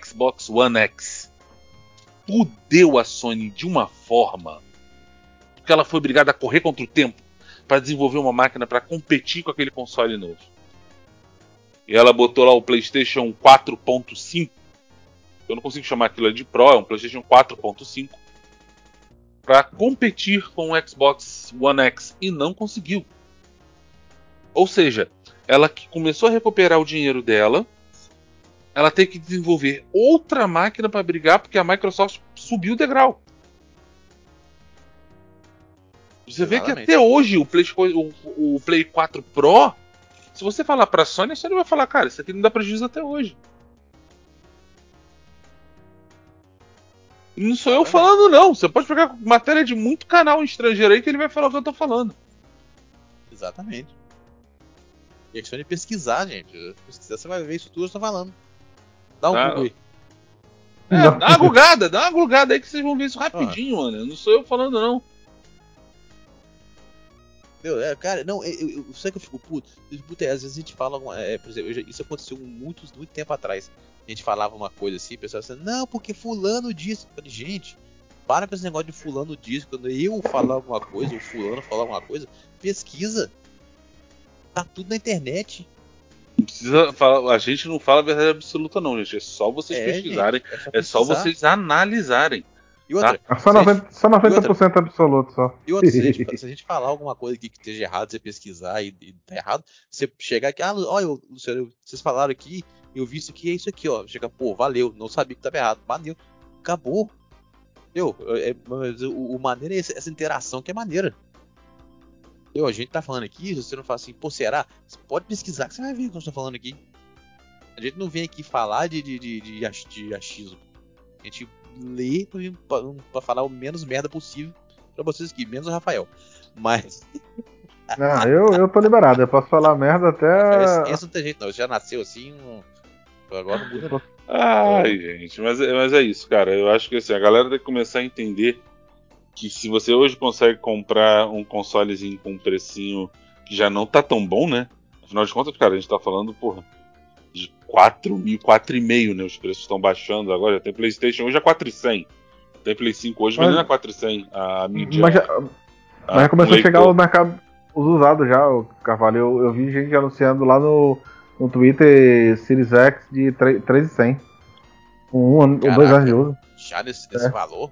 Xbox One X. Fudeu a Sony de uma forma porque ela foi obrigada a correr contra o tempo para desenvolver uma máquina para competir com aquele console novo. E ela botou lá o PlayStation 4.5. Eu não consigo chamar aquilo de Pro, é um PlayStation 4.5 para competir com o Xbox One X e não conseguiu. Ou seja, ela que começou a recuperar o dinheiro dela, ela tem que desenvolver outra máquina para brigar porque a Microsoft subiu o degrau. Você Exatamente. vê que até hoje o Play, o, o Play 4 Pro, se você falar pra Sony, a Sony vai falar, cara, isso aqui não dá prejuízo até hoje. Não sou eu falando, não. Você pode pegar matéria de muito canal estrangeiro aí que ele vai falar o que eu tô falando. Exatamente. E é questão de pesquisar, gente. Pesquisar, você vai ver isso tudo eu tô falando. Dá um tá. Google aí. É, dá uma gulgada, dá uma gulgada aí que vocês vão ver isso rapidinho, ah. mano. Não sou eu falando, não. Meu, é, cara, não, eu, eu, sabe que eu fico puto? puto é, às vezes a gente fala, uma, é, por exemplo, já, isso aconteceu muito, muito tempo atrás. A gente falava uma coisa assim, o pessoal assim, não, porque fulano disse. Eu falei, gente, para com esse negócio de fulano disse. Quando eu falar alguma coisa, ou fulano falar alguma coisa, pesquisa. Tá tudo na internet. Não precisa falar, a gente não fala a verdade absoluta, não, gente. É só vocês é, pesquisarem, gente, é, só é só vocês analisarem. E outra, tá? só 90%, só 90 outra, absoluto só. E outra, se a, gente, se a, gente, falar alguma coisa aqui que esteja errado, você pesquisar e, e tá errado, você chegar aqui, ah, olha, Luciano, vocês falaram aqui, eu vi isso aqui, é isso aqui, ó. Chega, pô, valeu, não sabia que tava errado, valeu, acabou. Entendeu? É, mas o, o maneiro é essa, essa, interação que é maneira. Eu, a gente tá falando aqui, se você não fala assim, pô, será? Você pode pesquisar que você vai ver o que eu estou falando aqui. A gente não vem aqui falar de, de, de, de, ach- de achismo. A gente lê pra, vir- pra, pra falar o menos merda possível pra vocês aqui, menos o Rafael. Mas Não, eu, eu tô liberado, eu posso falar merda até. esse não tem jeito não, já nasceu assim, não- agora não muda não. Ai, gente, mas, é- mas é isso, cara. Eu acho que assim, a galera tem que começar a entender que se você hoje consegue comprar um consolezinho com um precinho que já não tá tão bom, né? Afinal de contas, cara, a gente tá falando, porra, de 4 mil, 4,5, né? Os preços estão baixando agora. Já tem PlayStation hoje a 4,100. Tem Play 5 hoje Mas- vendendo a 4,100 a mídia. Mas, já, a- mas já começou um a chegar o mercado os usados já, o Carvalho. Eu, eu vi gente anunciando lá no, no Twitter Series X de 3 3,100. Com um, ano- dois anos de uso. Já nesse, nesse É. valor?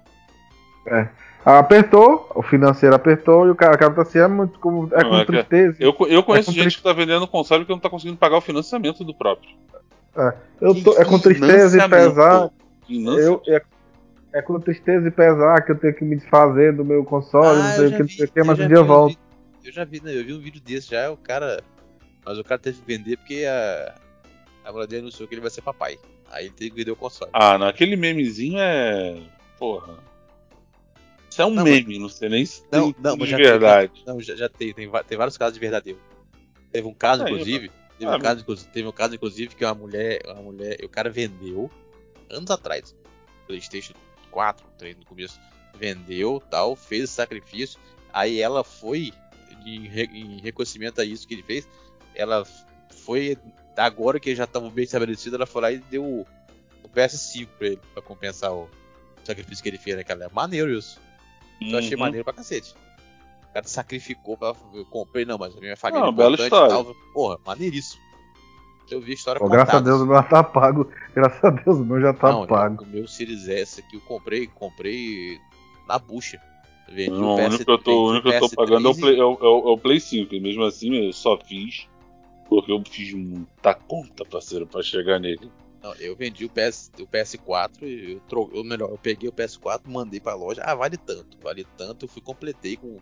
Apertou, o financeiro apertou e o cara, o cara tá assim, é, muito, com, é Não, com é tristeza. Eu, eu conheço com gente que tá vendendo console que não tá conseguindo pagar o financiamento do próprio. Eu tô- é com tristeza e pesar. Eu, é, é com tristeza e pesar que eu tenho que me desfazer do meu console, não Ah, sei eu o que, não sei o que, eu mas um dia eu volto. vi- Eu já vi, né? Eu vi um vídeo desse já, o cara. Mas o cara teve que vender porque a. A mulher dele anunciou que ele vai ser papai. Aí ele teve que vender o console. Ah, não, aquele memezinho é. Porra. Isso é um Não, meme, não sei nem se Não, não, mas de já verdade. Não, já, já tem, tem, tem vários casos de verdadeiro. Teve um caso, Aí, inclusive. Teve, Ah, um caso, inclusive teve um caso, inclusive, que uma mulher. Uma mulher. O cara vendeu anos atrás. Playstation 4, 3 no começo. Vendeu tal, fez sacrifício. Aí ela foi, em, em reconhecimento a isso que ele fez, ela foi. Agora que já estava bem estabelecido, ela foi lá e deu o, o PS5 pra ele, pra compensar o sacrifício que ele fez naquela. Maneiro isso. Eu achei Uhum. maneiro pra cacete. O cara sacrificou pra. Eu comprei, não, mas a minha família Não, é bela história. tal. Porra, maneiríssimo. Eu vi a história Pô, graças a contada. Deus o meu já tá pago. Graças a Deus o meu já tá não, pago. o meu Series S aqui eu comprei, comprei na bucha. Vendi Não, o PS, único que eu tô, o único que eu tô PS3 pagando é o, Play, é, o, é o- é o Play 5. E mesmo assim eu só fiz porque eu fiz muita conta, parceiro, pra chegar nele. Não, eu vendi o, PS, o PS4, e eu tro... ou melhor, eu peguei o PS4, mandei pra loja, ah, vale tanto, vale tanto, eu fui completei com,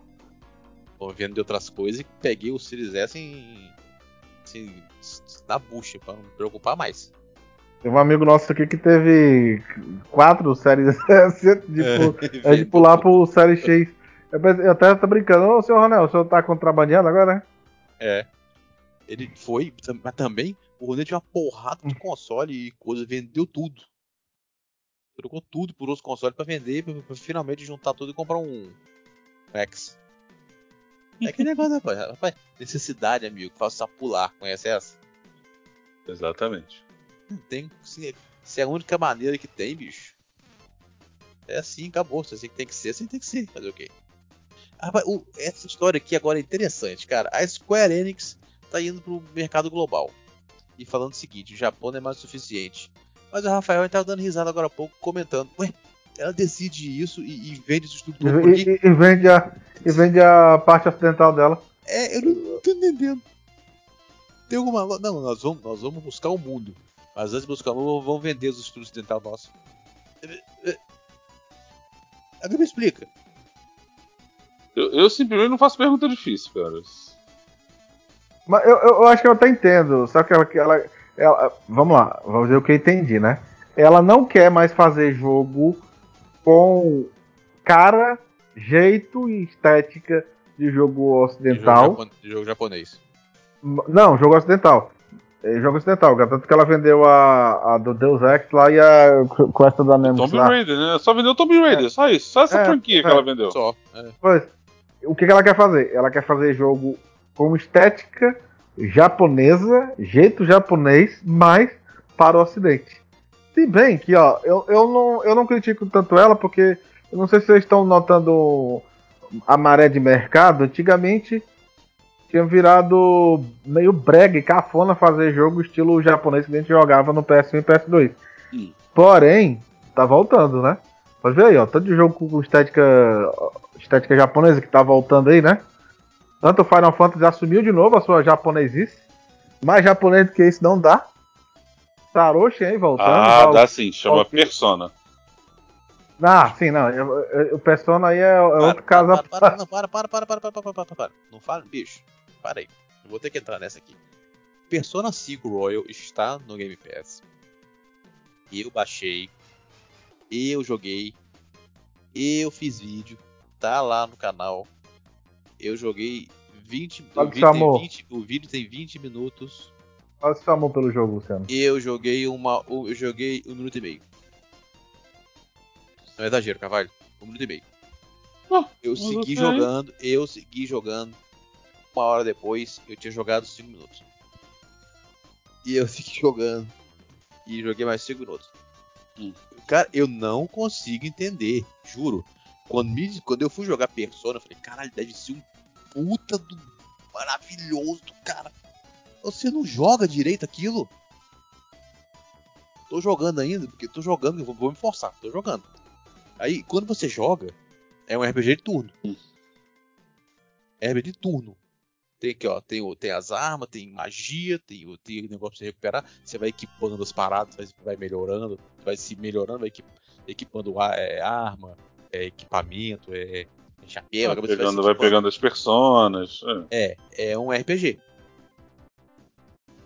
com vendo de outras coisas e peguei o Series S em, assim, na bucha, pra não me preocupar mais. Tem um amigo nosso aqui que teve quatro séries S tipo, é de pular pro série X. Eu, pensei- eu até tô brincando, ô senhor Ronel, o senhor tá contrabandeando agora, né? É. Ele foi, mas também o Ronê tinha uma porrada de console e coisa, vendeu tudo. Trocou tudo por outros consoles pra vender, pra, pra finalmente juntar tudo e comprar um X. É que negócio, rapaz. rapaz. Necessidade, amigo, faça pular. Conhece essa? Exatamente. Não tem. Se, se é a única maneira que tem, bicho. É assim, acabou. Se assim que tem que ser, assim tem que ser. Fazer o quê? Ah, Rapaz, o- essa história aqui agora é interessante, cara. A Square Enix tá indo pro mercado global. E falando o seguinte, o Japão não é mais o suficiente. Mas o Rafael estava dando risada agora há pouco, comentando. Ué, ela decide isso e, e vende isso tudo por E, e- e vende a, e vende a parte ocidental dela. É, eu não tô entendendo. Tem alguma. Não, nós vamos, nós vamos buscar o mundo. Mas antes de buscar o mundo, vamos vender os estudos ocidental nossos. Agora me explica. Eu, eu simplesmente não faço pergunta difícil, cara. Mas eu, eu, eu acho que eu até entendo. Só que ela, que ela, ela- Vamos lá, vamos ver o que eu entendi, né? Ela não quer mais fazer jogo com cara, jeito e estética de jogo ocidental. Jogo, japo- jogo japonês. Não, jogo ocidental. É, jogo ocidental, cara. Tanto que ela vendeu a, a do Deus Ex lá e a Quest da Nemesis Tomb. Raider, né? Só vendeu Tomb Raider, só isso. Só essa É, franquia que é. ela vendeu. Só. É. Pois, o que, que ela quer fazer? Ela quer fazer jogo com estética japonesa, jeito japonês, mas para o ocidente. Se bem que, ó, eu, eu, não, eu não critico tanto ela, porque eu não sei se vocês estão notando a maré de mercado. Antigamente tinha virado meio brega e cafona fazer jogo estilo japonês que a gente jogava no PS1 e PS2. Hum. Porém, tá voltando, né? Pode ver aí, ó, tanto de jogo com estética, estética japonesa que tá voltando aí, né? Tanto o Final Fantasy assumiu de novo a sua japonesice. Mais japonês do que isso não dá. Taroshi aí voltando. Ah, dá sim, chama Valkyrie. Persona. Ah, sim, não. O Persona aí é, é outro caso. para, para, parte. não, para, para, para, para, para, para, para, para, para. Não fala, bicho. Para aí. Eu vou ter que entrar nessa aqui. Persona 5 Royal está no Game Pass. Eu baixei. Eu joguei. Eu fiz vídeo. Tá lá no canal. Eu joguei 20, Fala o, vídeo tem amor. 20 o vídeo tem 20 minutos. Qual seu amor pelo jogo, Luciano? Eu joguei uma. Eu joguei um minuto e meio. Não é exagero, Carvalho. Um minuto e meio. Ah, Eu segui jogando, eu segui jogando. Uma hora depois, eu tinha jogado 5 minutos. E eu segui jogando. E joguei mais 5 minutos. Hum. Cara, eu não consigo entender, juro. Quando, me- quando eu fui jogar Persona, eu falei, caralho, deve ser um puta do maravilhoso do cara. Você não joga direito aquilo? Tô jogando ainda, porque tô jogando, vou, vou me forçar, tô jogando. Aí, quando você joga, é um RPG de turno. É RPG de turno. Tem aqui, ó, tem, tem as armas, tem magia, tem, tem o negócio você recuperar. Você vai equipando as paradas, vai, vai melhorando, vai se melhorando, vai equip- equipando a- é, arma, é, equipamento, é, chapéu. Vai pegando, vai equipando. pegando as personas. é. É, é um RPG.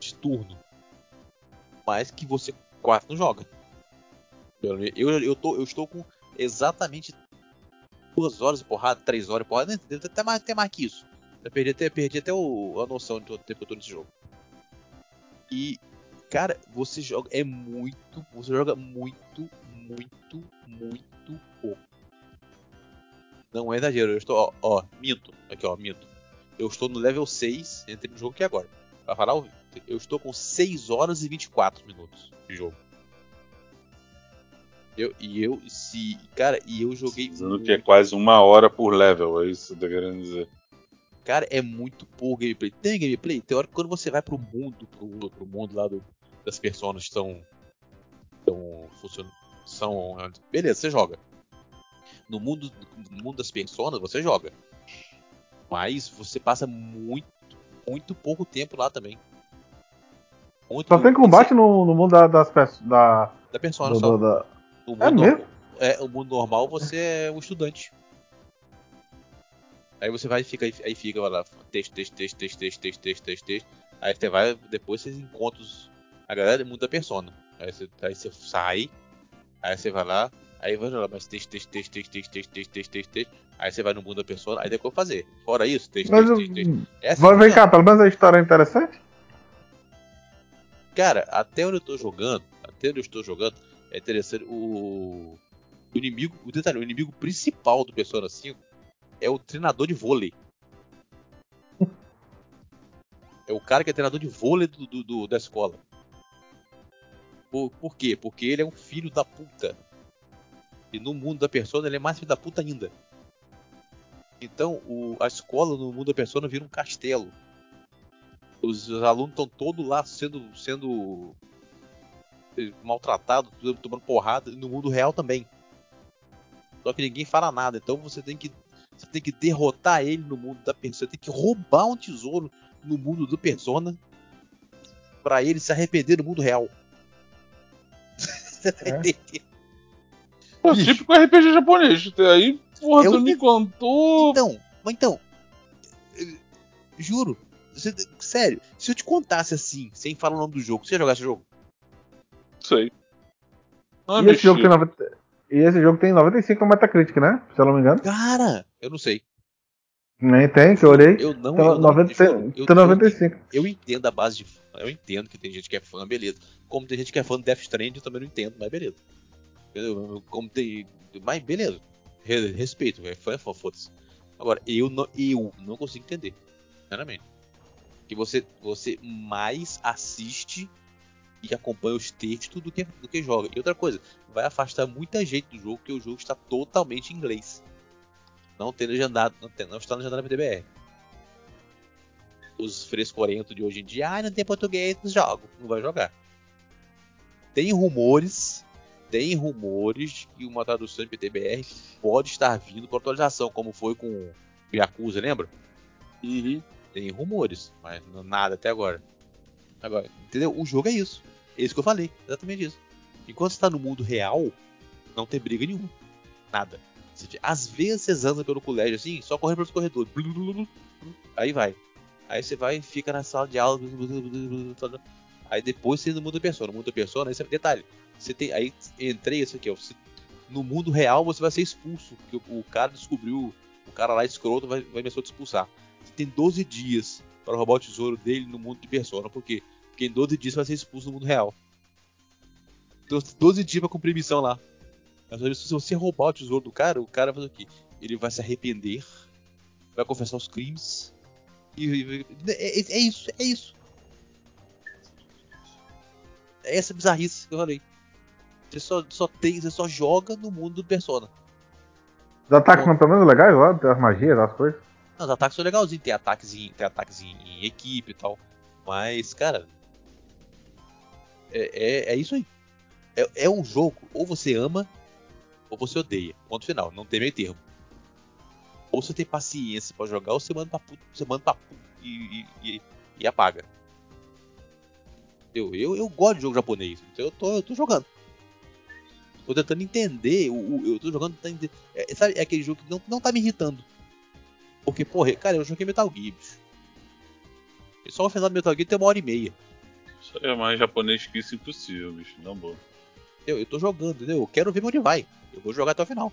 De turno. Mas que você quase não joga. Eu, eu, tô, eu estou com exatamente duas horas de porrada, três horas de porrada, deve até mais, até mais que isso. Eu perdi até, perdi até o- a noção de todo o tempo que eu tô nesse jogo. E, cara, você joga. É muito. Você joga muito, muito, muito pouco. Não é exagero. Eu estou. Ó, ó, minto. Aqui, ó, minto. Eu estou no level 6, entrei no jogo aqui agora. Pra falar, o- eu estou com 6 horas e 24 minutos de jogo. Eu, e eu, se. Cara, e eu joguei. Dizendo que é quase uma hora por level, é isso que você tá querendo dizer. Cara, é muito pouco gameplay. Tem gameplay? Tem hora que quando você vai pro mundo, pro, pro mundo lá do, das personas que estão. estão funcionando. São. Beleza, você joga. No mundo, no mundo das personas, você joga. Mas você passa muito, muito pouco tempo lá também. Muito, Só tem combate no, no mundo da- das. Da, da persona do- só. da- No É mundo, mesmo? normal, é, o mundo normal você é um estudante. Aí você vai e fica, aí fica, lá, texto, texto, texto, texto, texto, texto, texto, texto, texto. Aí você vai, depois você encontra os, a galera do mundo da persona. Aí você, aí você sai, aí você vai lá, aí vai lá, mas texto, texto, texto, texto, texto, texto, texto, texto, texto, texto. Aí você vai no mundo da persona, aí depois fazer. Fora isso, texto, Mas texto, texto, texto. Vai, vem cá, pelo menos a história é interessante. Cara, até onde eu tô jogando, até onde eu estou jogando, é interessante. O, o inimigo, o detalhe, o inimigo principal do Persona 5 é o treinador de vôlei. É o cara que é treinador de vôlei do, do- do- da escola. Por, por quê? Porque ele é um filho da puta. E no mundo da Persona ele é mais filho da puta ainda. Então o- a escola no mundo da Persona vira um castelo. Os, os alunos estão todos lá sendo, sendo eh, maltratados, tomando porrada, e no mundo real também. Só que ninguém fala nada, então você tem que você tem que derrotar ele no mundo da Persona, você tem que roubar um tesouro no mundo do Persona pra ele se arrepender no mundo real. É. Pô, Bicho. típico RPG japonês. Aí, porra, Eu- tu me contou. Então, mas então, eh, juro, você- sério, se eu te contasse assim, sem falar o nome do jogo, você ia jogar esse jogo? Sei. Não é e, esse jogo tem mexer. 90 e esse jogo tem 95 no Metacritic, né? Se eu não me engano. Cara, eu não sei. Nem tem, que eu olhei. Eu não, Tem eu não 90, juro, tem eu- tem eu- 95. Eu entendo a base de fã. Eu entendo que tem gente que é fã, beleza. Como tem gente que é fã do Death Stranding, eu também não entendo, mas beleza. Entendeu? Como tem. Mas beleza. Re- Respeito, velho. Fã é fã, foda-se. Agora, eu não, eu não consigo entender. Sinceramente. Que você, você mais assiste e acompanha os textos do que, do que joga. E outra coisa, vai afastar muita gente do jogo, porque o jogo está totalmente em inglês. Não tem legendado, não, não está legendado na PDBR os frescorentos de hoje em dia, ah, não tem português nos jogos, não vai jogar. Tem rumores, tem rumores de que uma tradução em PTBR pode estar vindo com atualização, como foi com o Yakuza, lembra? Uhum. Tem rumores, mas nada até agora. Agora, entendeu? O jogo é isso. É isso que eu falei, exatamente isso. Enquanto você tá no mundo real, não tem briga nenhuma. nada. Você- às vezes vocês andam pelo colégio assim, só correndo pelos corredores. Blu, blu, blu. Aí vai. Aí você vai e fica na sala de aula. Aí depois você no mundo da persona. No mundo da persona, aí você, detalhe. Você tem. Aí entrei isso aqui, ó. você- no mundo real você vai ser expulso. Porque o, o cara descobriu. O cara lá escroto vai, vai a te expulsar. Você tem 12 dias para roubar o tesouro dele no mundo de persona. Por quê? Porque em 12 dias você vai ser expulso no mundo real. Então, 12 dias pra cumprir missão lá. Mas se você roubar o tesouro do cara, o cara vai fazer o quê? Ele vai se arrepender, vai confessar os crimes. E- é, é- é isso, é isso. É essa bizarrice que eu falei. Você só, só tem, você só joga no mundo do Persona. Os ataques são pelo menos legais lá, das magias, das coisas. Não, os ataques são legalzinhos, tem ataques em, tem ataques em, em equipe e tal. Mas, cara. É, é, é isso aí. É, é um jogo, ou você ama, ou você odeia. Ponto final, não tem meio termo. Ou você tem paciência pra jogar, ou você manda pra puta, você manda pra puta e, e, e- e apaga. Eu, eu, eu gosto de jogo japonês, então eu tô, eu tô jogando. Tô tentando entender, o, eu tô jogando, tentando entender- é, sabe, é aquele jogo que não, não tá me irritando. Porque, porra, cara, eu joguei Metal Gear, bicho. E só o final do Metal Gear tem uma hora e meia. Isso é mais japonês que isso impossível, bicho. Não boa. Eu, eu tô jogando, entendeu? Eu quero ver onde vai. Eu vou jogar até o final.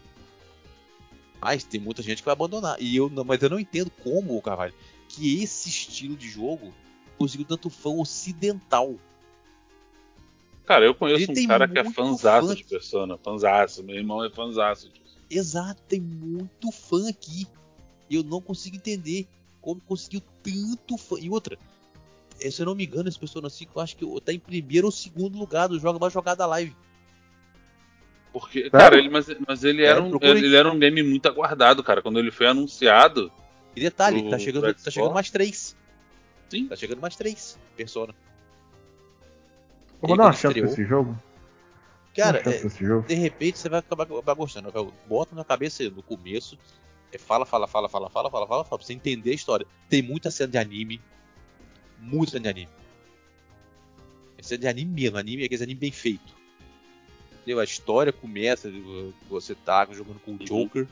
Mas tem muita gente que vai abandonar. E eu não, mas eu não entendo como, Carvalho, que esse estilo de jogo conseguiu tanto fã ocidental. Cara, eu conheço Ele um cara que é fanzaço fã. de Persona. Fanzaço. Meu irmão é fanzaço disso. Exato, tem muito fã aqui. E eu não consigo entender como conseguiu tanto fã. E outra, eh, se eu não me engano, esse Persona 5 eu acho que tá em primeiro ou segundo lugar do jogo mais jogado da live. Porque, cara, ele, mas, mas ele, É, era um, ele era um meme muito aguardado, cara. Quando ele foi anunciado. E detalhe, Pro- tá chegando, tá chegando mais três. Sim. Tá chegando mais três Persona. Eu vou dar uma chance pra esse jogo. Cara, é, de repente você vai acabar, gostando. Bota na cabeça no começo. é fala, fala, fala, fala, fala, fala, fala, fala, pra você entender a história. Tem muita cena de anime. Muita cena de anime. É cena de anime mesmo, anime é aquele anime bem feito. Entendeu? A história começa, você tá jogando com o Joker,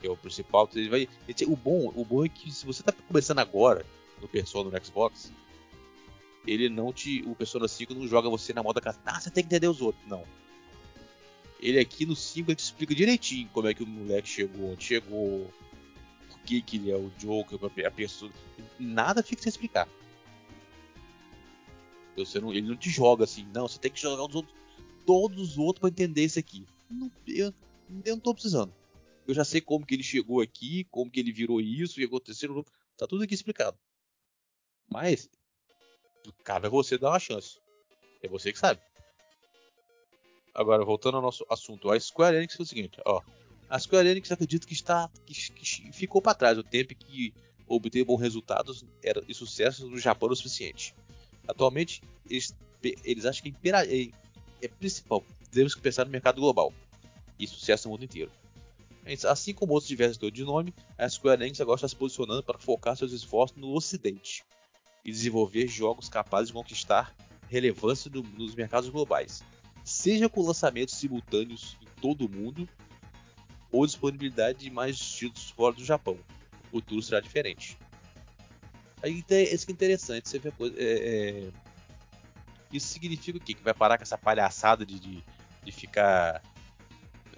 que é o principal. Ele vai, o, bom, o bom é que se você tá começando agora no Persona no Xbox, ele não te. O Persona 5 não joga você na moda casa. Ah, você tem que entender os outros. Não. Ele aqui no 5 ele te explica direitinho como é que o moleque chegou, onde chegou, por que, que ele é o Joker, a pessoa. Nada fica sem explicar. Você não, ele não te joga assim, não, você tem que jogar os outros, todos os outros pra entender isso aqui. Não, eu, eu não tô precisando. Eu já sei como que ele chegou aqui, como que ele virou isso, que aconteceu. Tá tudo aqui explicado. Mas, cabe a você dar uma chance. É você que sabe. Agora, voltando ao nosso assunto, a Square Enix é o seguinte, ó. A Square Enix acredita que está que, que ficou para trás o tempo que obter bons resultados era, e sucesso no Japão o suficiente. Atualmente, eles, eles acham que é, é, é principal. Temos que pensar no mercado global e sucesso no mundo inteiro. Assim como outros diversos de nome, a Square Enix agora está se posicionando para focar seus esforços no Ocidente e desenvolver jogos capazes de conquistar relevância no- nos mercados globais, seja com lançamentos simultâneos em todo o mundo ou disponibilidade de mais títulos fora do Japão. O futuro será diferente. Aí então, isso que é interessante, você vê coisa. é, é, Isso significa o quê? Que vai parar com essa palhaçada de, de, de ficar.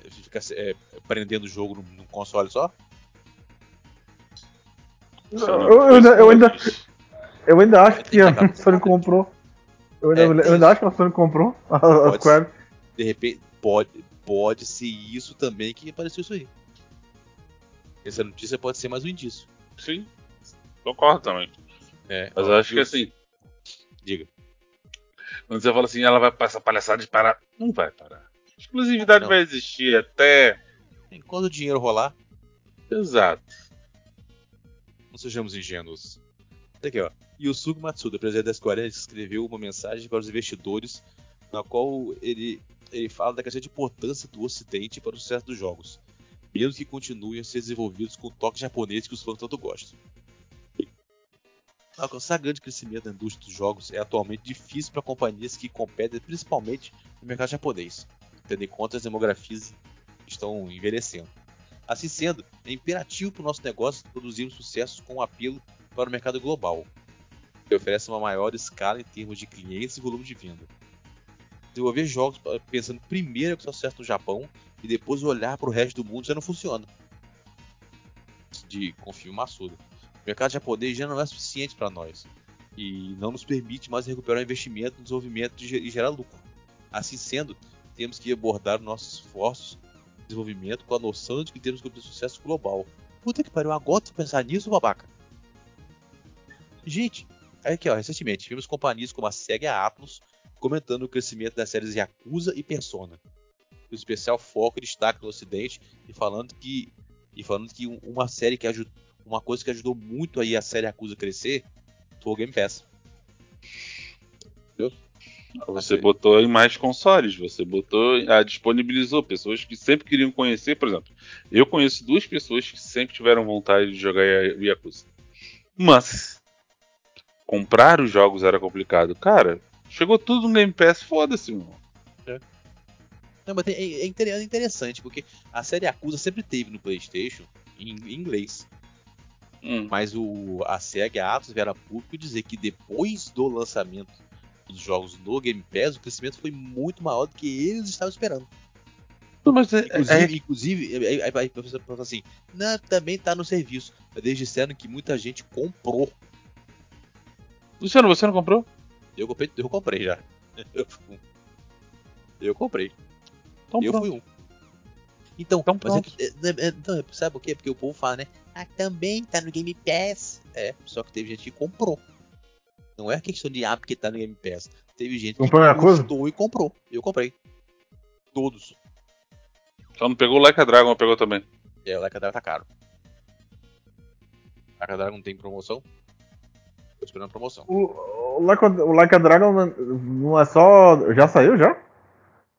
De ficar é, prendendo o jogo num, console só? Eu, eu ainda, eu, ainda, eu ainda acho que a Sony comprou. Eu ainda, É, eu ainda acho que a Sony comprou a, a Square. De repente, pode, pode ser isso também que apareceu isso aí. Essa notícia pode ser mais um indício. Sim. Concordo também. É, Mas eu acho que assim, Diga. quando você fala assim, ela vai passar palhaçada de parar. Não vai parar. Exclusividade Não. vai existir até. Enquanto o dinheiro rolar, Exato. não sejamos ingênuos. Olha aqui, ó. Yusuke Matsuda, presidente da Square Enix, escreveu uma mensagem para os investidores, na qual ele, ele fala da crescente importância do Ocidente para o sucesso dos jogos, mesmo que continuem a ser desenvolvidos com o toque japonês que os fãs tanto gostam. Alcançar grande crescimento da indústria dos jogos é atualmente difícil para companhias que competem principalmente no mercado japonês, tendo em conta as demografias estão envelhecendo. Assim sendo, é imperativo para o nosso negócio produzir sucessos com um apelo para o mercado global, que oferece uma maior escala em termos de clientes e volume de venda. Desenvolver jogos pensando primeiro que só sucesso no Japão e depois olhar para o resto do mundo já não funciona. De confio maçudo. O mercado japonês já não é suficiente para nós e não nos permite mais recuperar o investimento no desenvolvimento e gerar lucro. Assim sendo, temos que abordar nossos esforços de desenvolvimento com a noção de que temos que obter sucesso global. Puta que pariu, agora tu pensar nisso, babaca? Gente, aqui ó, recentemente vimos companhias como a SEGA a Atlus comentando o crescimento das séries Yakuza e Persona. O especial foco e destaque no ocidente e falando que e falando que uma série que ajudou uma coisa que ajudou muito aí a série Yakuza a crescer foi o Game Pass. Você botou em mais consoles, você botou, a disponibilizou pessoas que sempre queriam conhecer, por exemplo. Eu conheço duas pessoas que sempre tiveram vontade de jogar Yakuza. Mas comprar os jogos era complicado. Cara, chegou tudo no Game Pass, foda-se, meu. É. Não, mas é, é, é interessante, porque a série Yakuza sempre teve no PlayStation em, em inglês. Hum. Mas o, a SEGA e a Atos vieram a público dizer que depois do lançamento dos jogos no Game Pass, o crescimento foi muito maior do que eles estavam esperando. Mas é, inclusive, é... inclusive aí, aí, você fala assim, não, também tá no serviço. Eles disseram que muita gente comprou. Luciano, você não comprou? Eu comprei, eu comprei já. Eu, comprei. Então, eu pronto. fui um. Então, então mas é que, é, é, é, sabe o quê? Porque o povo fala, né? Ah, também tá no Game Pass. É, só que teve gente que comprou. Não é questão de ah, porque tá no Game Pass. Teve gente comprou que gostou e comprou. Eu comprei. Todos. Só não pegou o Like a Dragon, pegou também. É, o Like a Dragon tá caro. Like a Dragon tem promoção? Tô esperando promoção. O, o, like, o like a Dragon não é só. Já saiu já?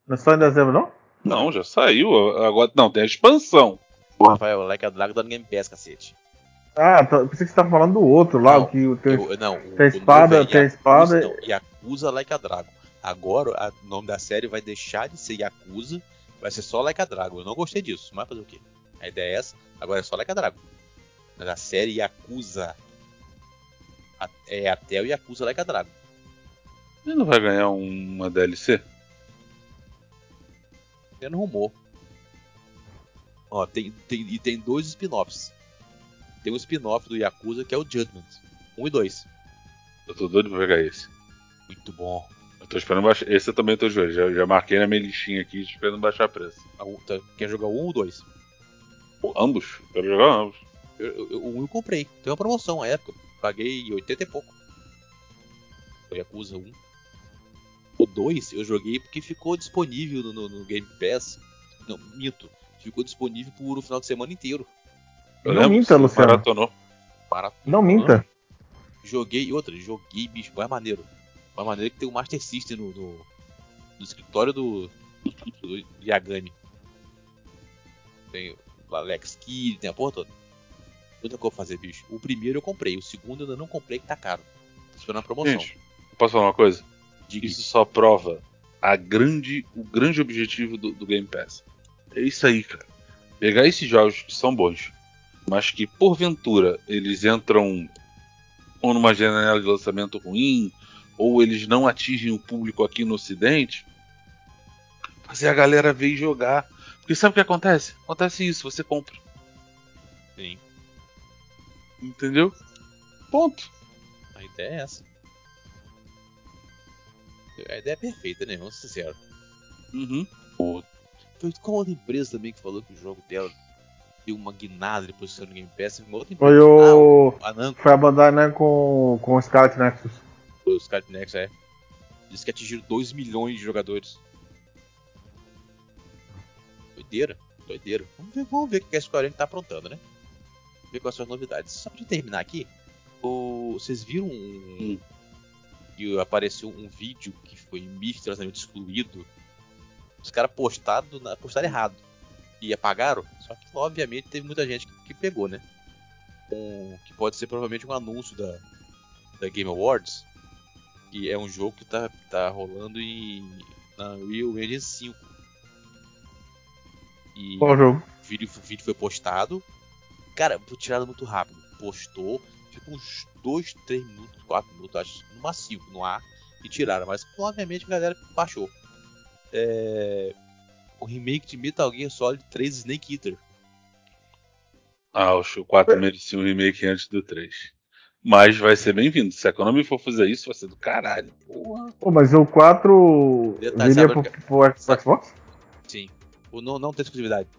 Não é só em dezembro, não? Não, já saiu. Agora não, tem a expansão. Rafael, Like a Dragon tá no Game Pass, cacete. Ah, tá, pensei que você tá falando do outro lá, não, o que tem, eu, não, tem a espada, tem a espada. Não, Yakuza Like a Dragon. Agora o nome da série vai deixar de ser Yakuza, vai ser só Like a Dragon. Eu não gostei disso, mas fazer o quê? A ideia é essa, agora é só Like a Dragon. Mas a série Yakuza é até o Yakuza Like a Dragon. Ele não vai ganhar uma DLC? Tendo rumor. Ó, tem, tem, e tem dois spin-offs. Tem um spin-off do Yakuza que é o Judgment. 1 um e 2. Eu tô doido pra pegar esse. Muito bom. Eu tô esperando baixar. Esse eu também tô jogando. Já, já marquei na minha listinha aqui, esperando baixar preço. Tá, quer jogar um ou dois? ambos. Quero jogar ambos. Eu, eu, um eu comprei. Tem uma promoção na época. Paguei 80 e pouco. Foi Yakuza 1. O 2 eu joguei porque ficou disponível no, no, no Game Pass. Não, minto. Ficou disponível por o final de semana inteiro. Eu não minta, Luciano. Maratonou. Não minta. Joguei, outra, joguei, bicho, é maneiro. É maneiro que tem o Master System no, no, no escritório do, do Yagami. Tem o Alex Kidd, tem a porra toda. Muita coisa fazer, bicho. O primeiro eu comprei, o segundo eu ainda não comprei, que tá caro. Tô esperando a promoção. Gente, posso falar uma coisa? Diga. Isso só prova a grande, o grande objetivo do, do Game Pass. É isso aí, cara. Pegar esses jogos que são bons, mas que porventura eles entram ou numa janela de lançamento ruim, ou eles não atingem o público aqui no Ocidente, fazer a galera ver e jogar. Porque sabe o que acontece? Acontece isso, você compra. Sim. Entendeu? Ponto. A ideia é essa. A ideia é perfeita, né? Vamos ser sinceros. Uhum. Foi com outra empresa também que falou que o jogo dela deu uma guinada depois que saiu no Game Pass. Uma outra Foi o. Ah, a Foi a Bandai né, com, com o Scarlet Nexus. Foi o Scarlet Nexus, é. Diz que atingiram 2 milhões de jogadores. Doideira, doideira. Vamos ver, vamos ver o que a Square Enix tá aprontando, né? Ver quais são as novidades. Só pra terminar aqui, o... vocês viram um. Hum. que apareceu um vídeo que foi misteriosamente excluído. Os caras postaram, postaram errado e apagaram. Só que, obviamente, teve muita gente que, que pegou, né? Um, que pode ser provavelmente um anúncio da, da Game Awards. Que é um jogo que tá, tá rolando em, na Unreal Engine 5. E Qual jogo? o vídeo, o vídeo foi postado. Cara, foi tirado muito rápido. Postou, ficou uns 2, 3 minutos, 4 minutos, acho, no macio, no ar, e tiraram. Mas obviamente a galera baixou. É... O remake de Metal Gear Solid 3 Snake Eater. Ah, o 4 merecia um remake antes do 3. Mas vai ser bem-vindo. Se a Konami for fazer isso, vai ser do caralho. Porra. Pô, mas o 4 Detalhe, viria pro, pro Xbox? Sim. O não, não tem exclusividade.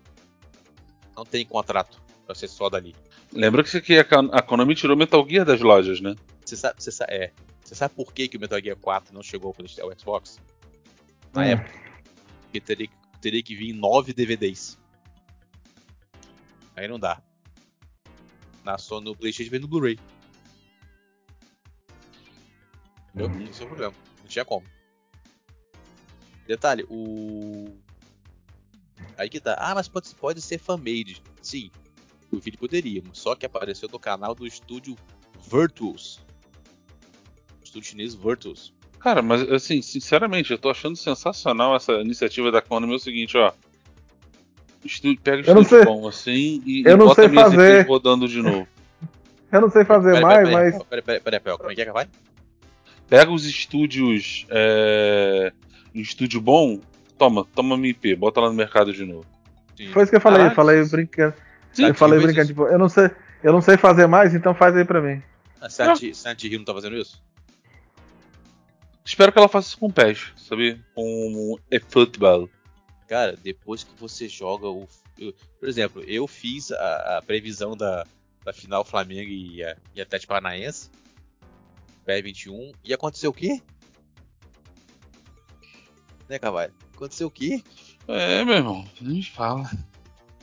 Não tem contrato pra ser só dali. Lembra que isso aqui a Kon- a Konami tirou Metal Gear das lojas, né? Você sabe, você sabe, é. Você sabe por que, que o Metal Gear 4 não chegou ao Xbox? Na Hum. época. Porque teria, que- teria que vir 9 DVDs. Aí não dá. Na só no Playstation vem no Blu-ray. Entendeu? Uhum. Esse é o problema. Não tinha como. Detalhe, o. Aí que tá. Ah, mas pode, pode ser fan-made. Sim. O vídeo poderia, só que apareceu no canal do estúdio Virtuos. Estúdio chinês Virtuos. Cara, mas assim, sinceramente, eu tô achando sensacional essa iniciativa da Konami. É o seguinte, ó. Estúdio, pega Eu não estúdio sei- bom assim e, eu e não bota sei minhas fazer. IPs rodando de novo. Eu não sei fazer Pera, mais, pera, mas. Peraí, peraí, peraí, peraí, como é que é que vai? Pega os estúdios. É, um estúdio bom, toma, toma minha IP, bota lá no mercado de novo. Sim. Foi isso que eu falei, Caraca. eu falei brincando. Sim, eu falei brincando, tipo, eu não sei, eu não sei fazer mais, então faz aí pra mim. A Silent Silent Hill não tá fazendo isso? Espero que ela faça isso com o PES, sabe? Com o eFootball. Cara, depois que você joga o. eu- por exemplo, eu fiz a, a previsão da, da final Flamengo e, a, e Atlético Paranaense. PE21. E aconteceu o quê? Né, Cavalho? Aconteceu o quê? É, meu irmão, nem fala.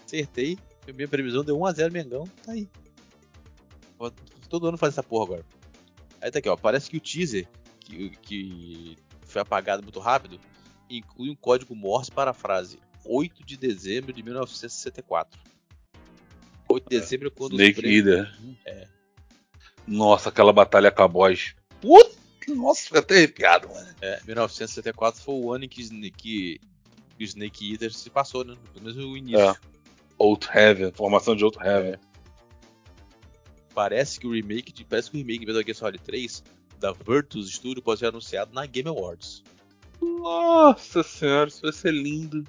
Acertei. Minha previsão deu 1x0 Mengão. Tá aí. Todo ano faz essa porra agora. Aí tá aqui, ó. Parece que o teaser, que, que foi apagado muito rápido, inclui um código Morse para a frase 8 de dezembro de 1964. 8 de dezembro é quando os Snake prêmios- Eater. É. Nossa, aquela batalha com a boss. Puta, nossa, fica até arrepiado, mano. É, 1974 foi o ano em que, que, que o Snake Eater se passou, né? Pelo menos o início. É. Old Heaven, formação de Old Heaven. Parece que o remake de, parece que o remake de Metal Gear Solid 3 da Virtus Studio pode ser anunciado na Game Awards. Nossa senhora, isso vai ser lindo.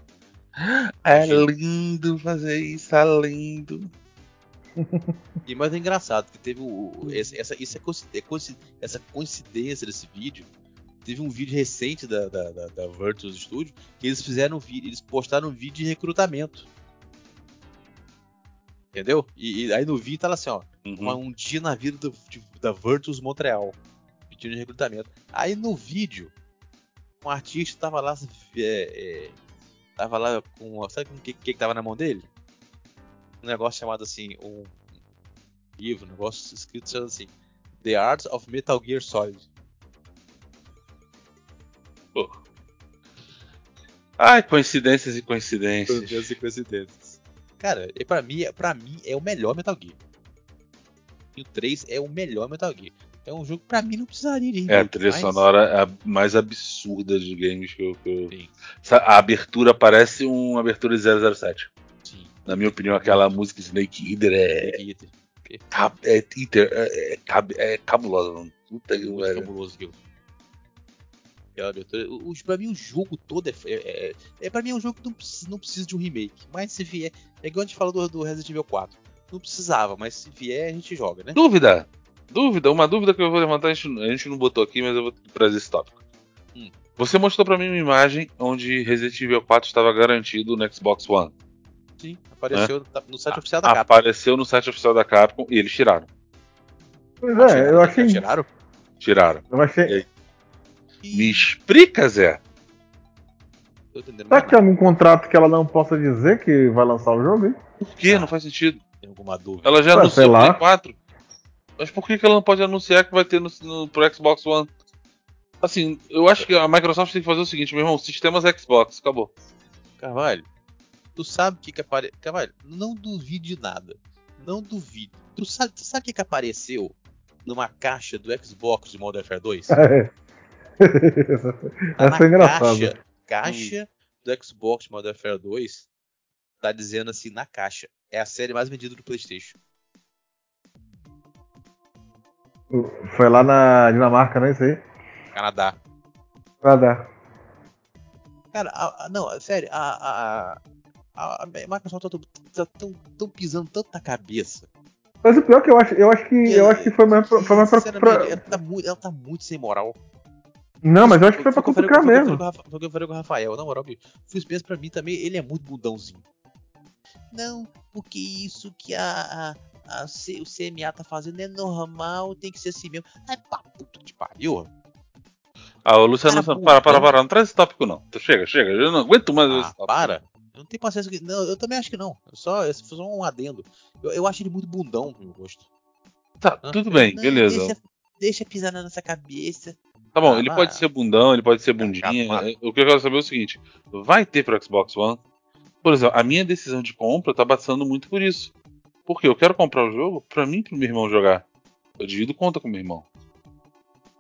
É lindo fazer isso, é lindo. E mais é engraçado que teve o, esse- essa, isso é é essa coincidência desse vídeo. Teve um vídeo recente da, da, da, da Virtus Studio que eles fizeram um vídeo, eles postaram um vídeo de recrutamento. Entendeu? E, e aí no vídeo tá lá assim, ó, Uhum. uma- um dia na vida do- de- da Virtus Montreal, pedindo de recrutamento. Aí no vídeo, um artista tava lá, é, é, tava lá com, sabe o que, que que tava na mão dele? Um negócio chamado assim, um livro, um negócio escrito chamado assim, The Art of Metal Gear Solid. Pô. Ai, coincidências e coincidências. Coincidências e coincidências. Cara, e pra mim, pra mim é o melhor Metal Gear. E o 3 é o melhor Metal Gear. É um jogo que pra mim não precisaria de É a trilha mas- sonora a mais absurda de games que eu. Que eu... A abertura parece uma abertura de 007. Sim. Na minha opinião, aquela música Snake Eater é. Snake Eater. É, é, é, cab- é cabulosa, mano. Puta que pariu. cabuloso aquilo. Aquela abertura. O, o- pra mim o jogo todo é. É, é, é pra mim é um jogo que não precisa, não precisa de um remake. Mas se vier. É igual a gente falou do, do Resident Evil 4. Não precisava, mas se vier a gente joga, né? Dúvida! Dúvida, uma dúvida que eu vou levantar, a gente, a gente não botou aqui, mas eu vou trazer esse tópico. Hum. Você mostrou pra mim uma imagem onde Resident Evil 4 estava garantido no Xbox One. Sim, apareceu tá- no site oficial da capa. Apareceu no site oficial da Capcom e eles tiraram. Pois é, eu achei. Tiraram? Tiraram. Eu achei. Me explica, Zé. Tô entendendo Será que tem algum contrato que ela não possa dizer que vai lançar o jogo, hein? Por quê? Não faz sentido. Tem alguma dúvida? Ela já Ué, anunciou o. Play 4. Mas por que, que ela não pode anunciar que vai ter no, no, pro Xbox One? Assim, eu acho que a Microsoft tem que fazer o seguinte, meu irmão, sistemas Xbox, acabou. Carvalho, tu sabe o que que apareceu. Carvalho, não duvide de nada. Não duvide. Tu sabe, tu sabe o que que apareceu numa caixa do Xbox de Modern Warfare 2? Tá Essa é engraçada. Caixa, caixa do Xbox Modern Warfare 2 tá dizendo assim na caixa. É a série mais vendida do PlayStation. Foi lá na Dinamarca, né? Isso aí? Canadá. Canadá. Cara, a, a, não, sério, a, a, a, a Microsoft tá, tá tão, tão pisando tanto na cabeça. Mas o pior é que eu acho, eu acho que eu acho que foi mais, pra, foi mais pra, pra... Ela, tá muito, ela tá muito sem moral. Não, mas eu acho que foi pra complicar mesmo. Foi o que eu falei com o Rafael, na moral, o Phil Spencer pra mim também, ele é muito bundãozinho. Não, porque isso que a, a, a C, o CMA tá fazendo é normal, tem que ser assim mesmo. Ai, pá, puta que pariu. Ah, o Luciano, Luciano para, para, para, não traz esse tópico não. Chega, chega, eu não aguento mais ah, esse tópico. para. Eu não tenho paciência. Não, eu também acho que não. Só, só um adendo. Eu, eu acho ele muito bundão pro meu gosto. Tá, ah, tudo bem, não, beleza. Deixa, deixa, pisar na nossa cabeça. Tá bom, ah, ele pode ser bundão, ele pode ser bundinha. O que eu quero saber é o seguinte: vai ter pro Xbox One? Por exemplo, a minha decisão de compra tá passando muito por isso. Porque eu quero comprar o jogo pra mim e pro meu irmão jogar. Eu divido conta com meu irmão.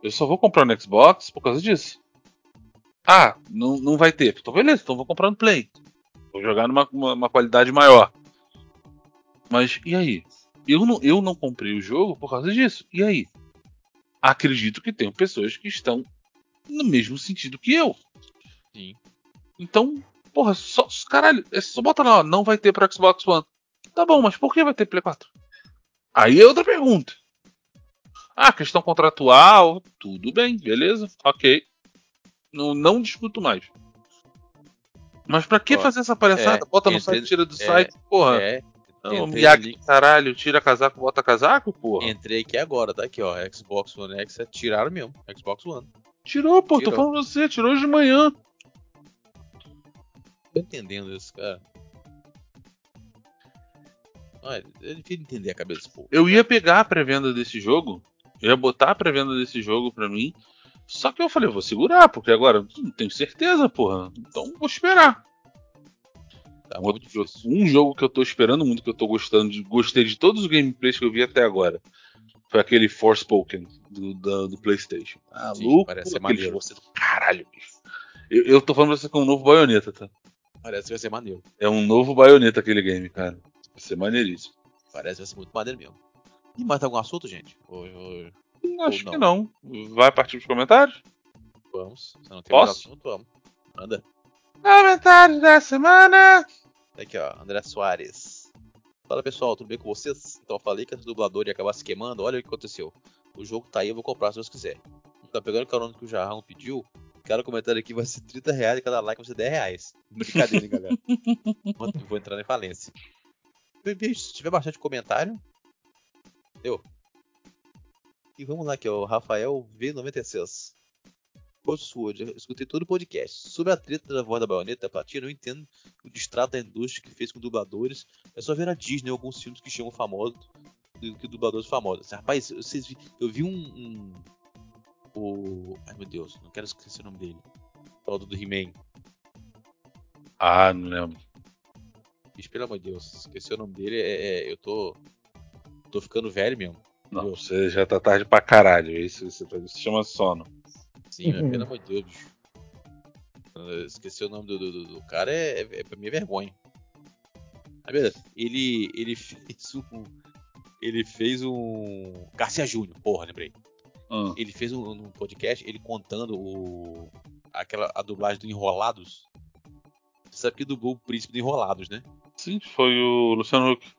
Eu só vou comprar no Xbox por causa disso. Ah, não, não vai ter. Então beleza, então vou comprar no Play. Vou jogar numa uma, uma qualidade maior. Mas e aí? Eu não, eu não comprei o jogo por causa disso. E aí? Acredito que tem pessoas que estão no mesmo sentido que eu. Sim. Então, porra, só, caralho, é só bota lá, não vai ter para Xbox One. Tá bom, mas por que vai ter Play 4? Aí é outra pergunta. Ah, questão contratual, tudo bem, beleza, ok. Não, não discuto mais. Mas pra que Ó, fazer essa palhaçada? É, bota no site, tira do é, site, porra. É, não, Miyagi, caralho, tira casaco, bota casaco, porra. Entrei aqui agora, tá aqui, ó. Xbox One X, é, tiraram mesmo. Xbox One. Tirou, pô, tirou. tô falando você, tirou hoje de manhã. Tô entendendo isso, cara. Olha, é difícil entender a cabeça desse povo. Eu ia pegar a pré-venda desse jogo, eu ia botar a pré-venda desse jogo pra mim, só que eu falei, vou segurar, porque agora não tenho certeza, porra. Então vou esperar. Tá um, um jogo que eu tô esperando muito, que eu tô gostando de. Gostei de todos os gameplays que eu vi até agora. Foi aquele Forspoken do, do, do Playstation. Ah, Sim, louco, parece ser maneiro. Você do caralho, bicho. Eu, eu tô falando pra você com um novo baioneta, tá? Parece que vai ser maneiro. É um novo baioneta aquele game, cara. Vai ser maneiríssimo. Parece que vai ser muito maneiro mesmo. E mais algum assunto, gente? Ou, ou... Acho Ou que não. Vai partir dos comentários? Vamos. Se não tem Posso? mais assunto, vamos. Manda. Comentários da semana. Aqui, ó. André Soares. Fala pessoal, tudo bem com vocês? Então eu falei que esse dublador ia acabar se queimando. Olha o que aconteceu. O jogo tá aí, eu vou comprar se Deus quiser. Tá pegando o carona que o Jarrão pediu. Cada comentário aqui vai ser 30 reais e cada like vai ser 10 reais. Brincadeira, hein, galera. vou entrar em falência. Se tiver bastante comentário. Eu. E vamos lá aqui, o Rafael V96. Sword, escutei todo o podcast. Sobre a treta da voz da baioneta platina, eu entendo o distrato da indústria que fez com dubladores. É só ver a Disney alguns filmes que chamam famosos do que dubladores famosos. Rapaz, vocês vi, eu vi um, um, O. Ai meu Deus, não quero esquecer o nome dele. O do He-Man. Ah, não lembro. Bicho, pelo amor de Deus, esqueci o nome dele. É, é, eu tô. tô ficando velho mesmo. Não, você já tá tarde pra caralho. Isso, isso, isso se chama sono. Sim, uhum. pelo amor de Deus, bicho. esqueci o nome do, do, do cara, é, é, é pra mim é vergonha. Ele, ele fez um. Ele fez um. Garcia Júnior, porra, lembrei. Uhum. Ele fez um, um, podcast, ele contando o. aquela a dublagem do Enrolados. Você sabe que dublou o príncipe do Enrolados, né? Sim, foi o Luciano Huck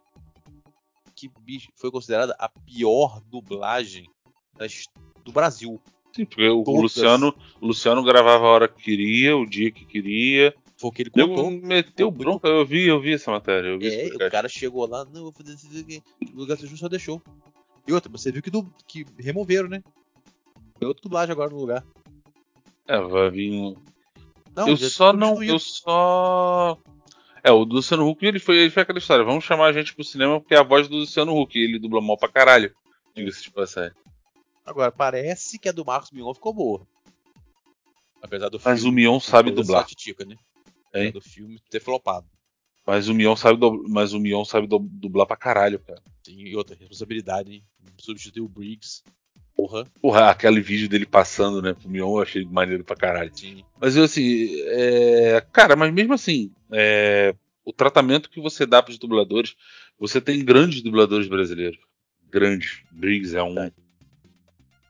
que bicho, foi considerada a pior dublagem das, do Brasil. Sim, porque o Luciano, o Luciano gravava a hora que queria, o dia que queria. Foi que ele contou. meteu bronca, eu vi, eu vi essa matéria. Vi é, o cara chegou lá, não, vou fazer. O lugar só deixou. E outra, você viu que, du, que removeram, né? Tem outra dublagem agora no lugar. É, vai vir. Não, eu só não. Eu só. É, o Luciano Huck, ele foi, ele foi aquela história. Vamos chamar a gente pro cinema porque é a voz do Luciano Huck. Ele dubla mal pra caralho. Diga-se de passagem. Agora, parece que a do Marcos Mion ficou boa. Apesar do Mas o Mion sabe dublar. Titica, né? Apesar do filme ter flopado. Mas o Mion sabe, do... Mas o Mion sabe do... dublar pra caralho, cara. Sim, e outra responsabilidade, hein? Substituir o Briggs. Porra. Porra, aquele vídeo dele passando, né, pro Mion eu achei maneiro pra caralho. Sim. Mas eu assim, é... cara, mas mesmo assim, é... o tratamento que você dá para os dubladores. Você tem grandes dubladores brasileiros. Grandes. Briggs é um.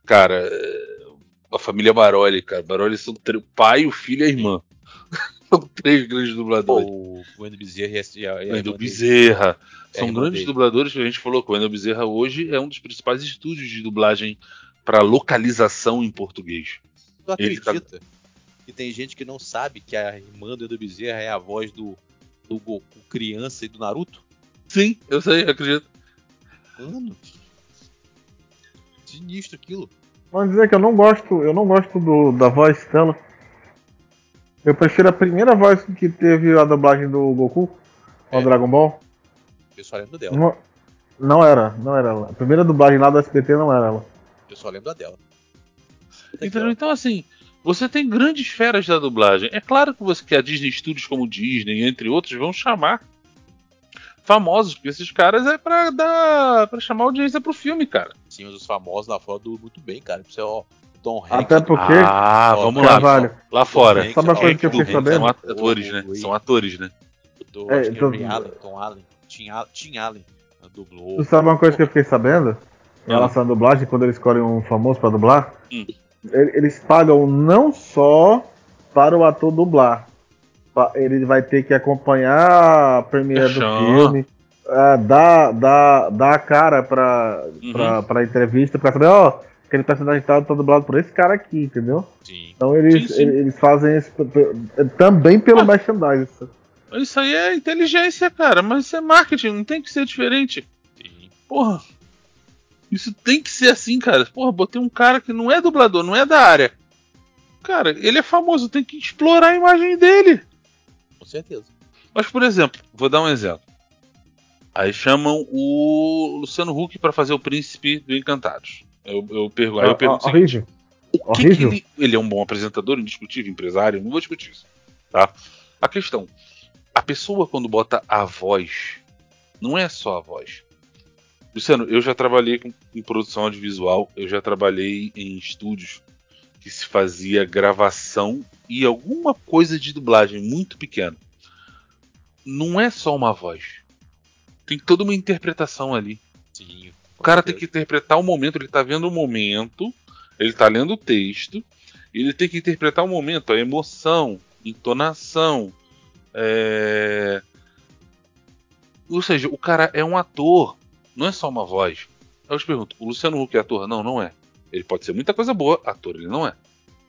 Cara, a família Baroli, cara. Baroli são o pai, o filho e a irmã. são três grandes dubladores. O Wendel Bezerra e a, e a, O e dele. Bezerra. É São grandes dele. dubladores que a gente falou que o Wendel Bezerra hoje é um dos principais estúdios de dublagem para localização em português. Tu tá- acredita que tem gente que não sabe que a irmã do Edu Bezerra é a voz do, do Goku criança e do Naruto? Sim, eu sei, acredito. Mano. Sinistro aquilo. Vamos dizer que eu não gosto, eu não gosto do, da voz dela. Eu prefiro a primeira voz que teve a dublagem do Goku, ao É. Dragon Ball. Eu só lembro dela. Não, não era, não era ela. A primeira dublagem lá do SBT não era ela. Eu só lembro da dela. Entendeu? Então, assim, você tem grandes feras da dublagem. É claro que você que a Disney Studios como Disney, entre outros, vão chamar famosos, porque esses caras é pra dar. para chamar audiência pro filme, cara. Sim, mas os famosos lá fora do muito bem, cara. Você, ó, Tom Hanks. Até porque, Ah, Ó, vamos lá. Carvalho, Lá fora. Hanks, Sabe uma coisa que eu fiquei Hanks sabendo? São at- atores, né? São atores, né? do, É, acho que é Ray Allen, Tom Allen, Tim, Tim Allen, dublou. tu sabe uma coisa que eu fiquei sabendo? Em relação à dublagem, quando eles escolhem um famoso pra dublar, Hum. ele- eles pagam não só para o ator dublar. Ele vai ter que acompanhar a premiere do filme, ah, dar, dar, dar a cara pra, Uhum. pra, pra entrevista, pra saber, ó, aquele personagem tal tá dublado por esse cara aqui, entendeu? Sim. Então eles, Sim, sim. eles fazem isso também pelo Ah. merchandising. Isso aí é inteligência, cara, mas isso é marketing, não tem que ser diferente. Sim. Porra. Isso tem que ser assim, cara. Porra, botei um cara que não é dublador, não é da área. Cara, ele é famoso, tem que explorar a imagem dele. Com certeza. Mas, por exemplo, vou dar um exemplo. Aí chamam o Luciano Huck pra fazer o príncipe do Encantados. Eu, eu pergunto, aí eu pergunto o seguinte, horrível. o que que ele, ele é um bom apresentador, indiscutível, empresário, não vou discutir isso. Tá? A questão, a pessoa quando bota a voz, não é só a voz. Luciano, eu já trabalhei com, em produção audiovisual, eu já trabalhei em estúdios que se fazia gravação e alguma coisa de dublagem muito pequena. Não é só uma voz. Tem toda uma interpretação ali. Sim. O cara tem que interpretar o momento, ele tá vendo o momento, ele tá lendo o texto, ele tem que interpretar o momento, a emoção, entonação. é, Ou seja, o cara é um ator, não é só uma voz. Eu te pergunto, o Luciano Huck é ator? Não, não é. Ele pode ser muita coisa boa, ator ele não é.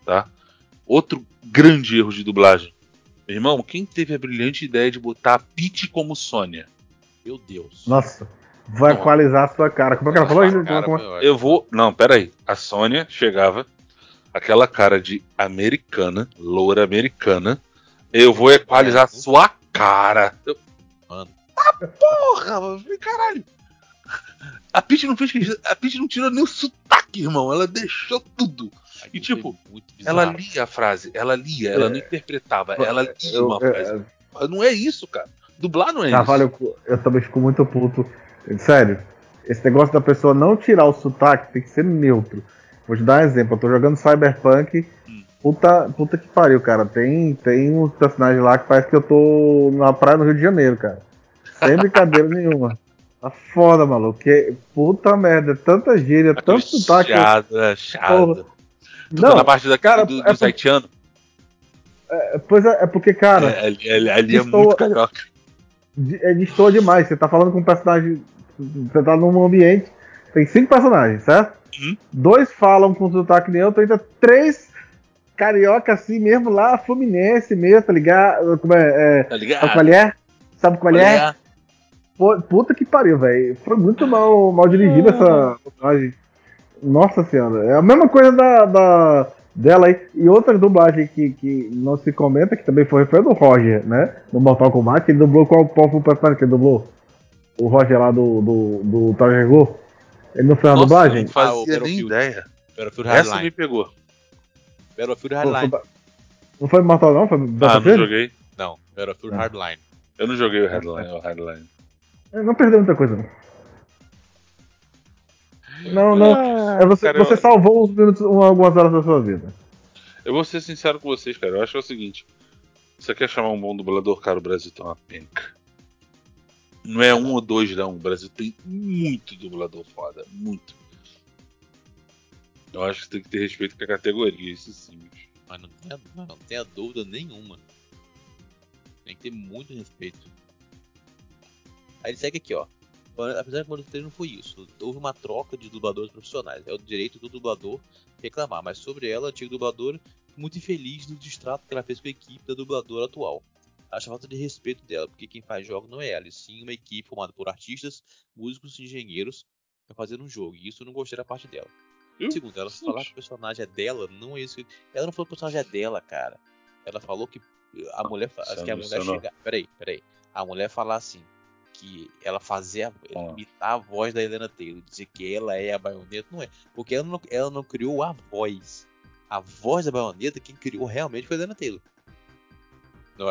Tá? Outro grande erro de dublagem. Meu irmão, quem teve a brilhante ideia de botar a Pete como Sônia? Meu Deus. Nossa, vai Não. equalizar a sua cara. Como é que ela falou? Cara, cara, Como- ótimo. Eu vou. Não, peraí. A Sônia chegava, aquela cara de americana, loura americana. Eu vou equalizar a sua cara. Eu, Mano. Ah, porra, mano. Caralho. A Peach não fez A Peach não tirou nem o sotaque, irmão. Ela deixou tudo. E, tipo. Ela lia a frase, ela lia, ela não interpretava, ela lia Eu- uma eu- frase. Não é isso, cara. Dublar não é Carvalho, isso. eu, eu também fico muito puto. Sério, esse negócio da pessoa não tirar o sotaque tem que ser neutro. Vou te dar um exemplo. Eu tô jogando Cyberpunk. Hum. Puta, puta que pariu, cara. Tem, tem uns personagens lá que parece que eu tô na praia no Rio de Janeiro, cara. Sem brincadeira nenhuma. Tá foda, maluco. Que, puta merda, tanta gíria, tanto sotaque. Chato, é chato. Tu tá Não, na parte da, cara, do, é haitiano? pois é, é porque, cara. É, ali, ali- é estou- muito carioca. de- é destoa demais. Você tá falando com um personagem. Você tá num ambiente. Tem cinco personagens, certo? Uhum. Dois falam com sotaque neutro, ainda três carioca assim mesmo lá, Fluminense mesmo, tá ligado? Como é? é Tá sabe ligado? qual é? Sabe qual é? Puta que pariu, velho. Foi muito mal, mal dirigida essa dublagem. Nossa senhora. É a mesma coisa da, da- dela aí. E outra dublagem que, que não se comenta, que também foi, foi do Roger, né? No Mortal Kombat. Ele dublou qual, qual foi o personagem que ele dublou? O Roger lá do, do, do Tower Go. Ele não fez a dublagem? Não fazia Ah, o nem Battlefield. ideia. Battlefield Essa me Hardline. pegou. Battlefield Hardline. foi- Não foi Mortal não? Foi Ah, não joguei. Não, Battlefield Não. Hardline. Eu não joguei o Headline. O Headline. É, Não perdeu muita coisa, não. Não, não. Ah, É você, cara, você eu- salvou uns minutos, um- algumas horas da sua vida. Eu vou ser sincero com vocês, cara. Eu acho que é o seguinte. Você quer chamar um bom dublador, cara? O Brasil tem uma penca. Não é um ou dois, não. O Brasil tem muito dublador foda. Muito. Eu acho que tem que ter respeito com a categoria, isso sim. bicho. Mas não tenha, não tenha dúvida nenhuma. Tem que ter muito respeito. Aí ele segue aqui, ó. Apesar que o Modern não foi isso. Houve uma troca de dubladores profissionais. É o direito do dublador reclamar. Mas sobre ela, a antiga dubladora, muito infeliz do distrato que ela fez com a equipe da dubladora atual. Acha falta de respeito dela, porque quem faz jogo não é ela, e sim uma equipe formada por artistas, músicos e engenheiros para fazer um jogo. E isso eu não gostei da parte dela. Eu? Segundo, ela falar que o personagem é dela, não é isso que. Ela não falou que o personagem é dela, cara. Ela falou que a mulher. fa- Isso que a mulher emocional. chega. Peraí, peraí. A mulher falar assim. Que ela fazia. Ah. imitar a voz da Helena Taylor. Dizer que ela é a baioneta. Não é. Porque ela não, ela não criou a voz. A voz da baioneta, quem criou realmente foi a Helena Taylor.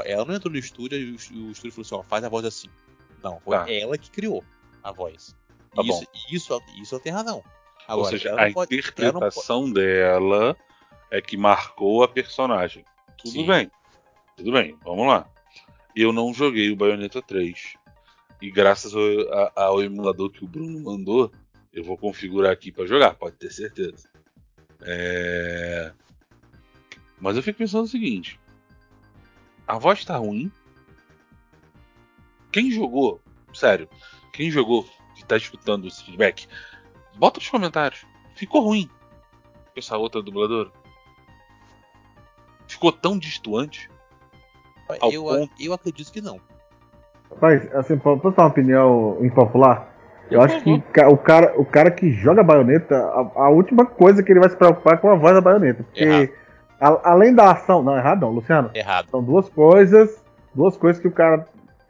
Ela não entrou no estúdio e o, est- o estúdio falou assim: ó, faz a voz assim. Não, foi Tá. ela que criou a voz. Tá isso, isso, isso ela tem razão. Agora, Ou seja, a pode- interpretação dela é que marcou a personagem. Tudo Sim. bem. Tudo bem, vamos lá. Eu não joguei o Bayonetta 3. E graças ao, a- ao emulador que o Bruno mandou, eu vou configurar aqui pra jogar, pode ter certeza. É... Mas eu fico pensando o seguinte: a voz tá ruim. Quem jogou, sério, quem jogou que tá escutando esse feedback, bota nos comentários. Ficou ruim essa outra dubladora? Ficou tão distoante? Eu, ponto- eu acredito que não. Rapaz, assim, po- posso dar uma opinião impopular? Eu Por acho que o cara, o cara que joga baioneta, a, a última coisa que ele vai se preocupar é com a voz da baioneta. Porque a- além da ação. Não, errado não, Luciano. Errado. São duas coisas. Duas coisas que o cara.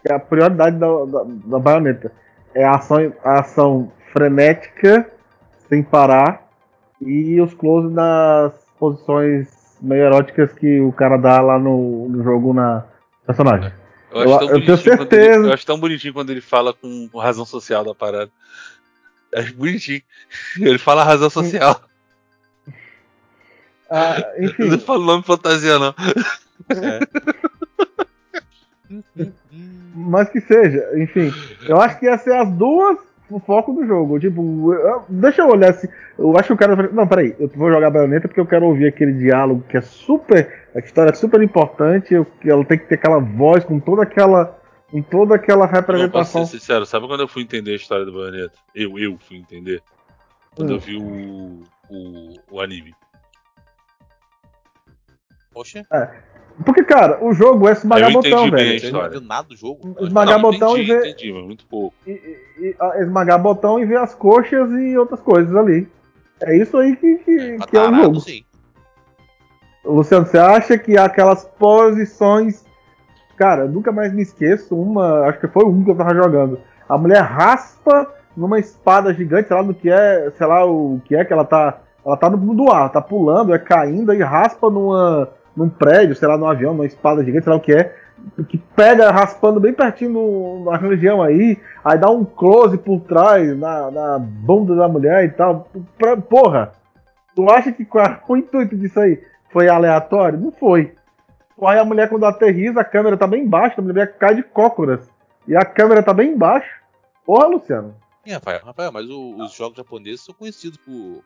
que é a prioridade da, da, da baioneta. É a ação, a ação frenética, sem parar, e os close nas posições meio eróticas que o cara dá lá no, no jogo na personagem. Eu, Eu- acho tão eu tenho bonitinho quando certeza. Ele, eu acho tão bonitinho quando ele fala com razão social da parada. Acho bonitinho. Ele fala razão social. Ah, enfim, não falo nome fantasia, não. mas que seja, enfim. Eu acho que ia ser as duas o foco do jogo. Tipo, eu- deixa eu olhar se. Eu acho que o cara. vai- Não, peraí, eu vou jogar baioneta porque eu quero ouvir aquele diálogo que é super. A história é super importante. Eu, que ela tem que ter aquela voz com toda aquela. Com toda aquela Não, posso representação. ser sincero, sabe quando eu fui entender a história do Bayonetta? Eu, eu fui entender. Quando Hum. eu vi o, o, o anime. Poxa, Porque, cara, o jogo é esmagar eu botão, entendi velho. você história. não viu nada do jogo? Esmagar não, botão entendi, e ver- entendi, muito pouco. E, e- e, esmagar botão e ver as coxas e outras coisas ali. É isso aí que, que, Pra que é o tarado, jogo. sim. Luciano, você acha que aquelas posições. Cara, eu nunca mais me esqueço. Uma. Acho que foi um que eu tava jogando. A mulher raspa numa espada gigante, sei lá do que é. Sei lá o que é que ela tá. Ela tá no, no ar, tá pulando, é caindo e raspa numa, num prédio, sei lá, num avião, numa espada gigante, sei lá o que é. Que pega raspando bem pertinho no, na região aí, aí dá um close por trás na, na bunda da mulher e tal. Pra, porra, tu acha que qual- o intuito disso aí foi aleatório? Não foi. Aí a mulher, quando aterriza, a câmera tá bem embaixo, a mulher cai de cócoras. E a câmera tá bem embaixo. Porra, Luciano. Sim, Rafael, Rafael, mas o- os jogos japoneses são conhecidos por.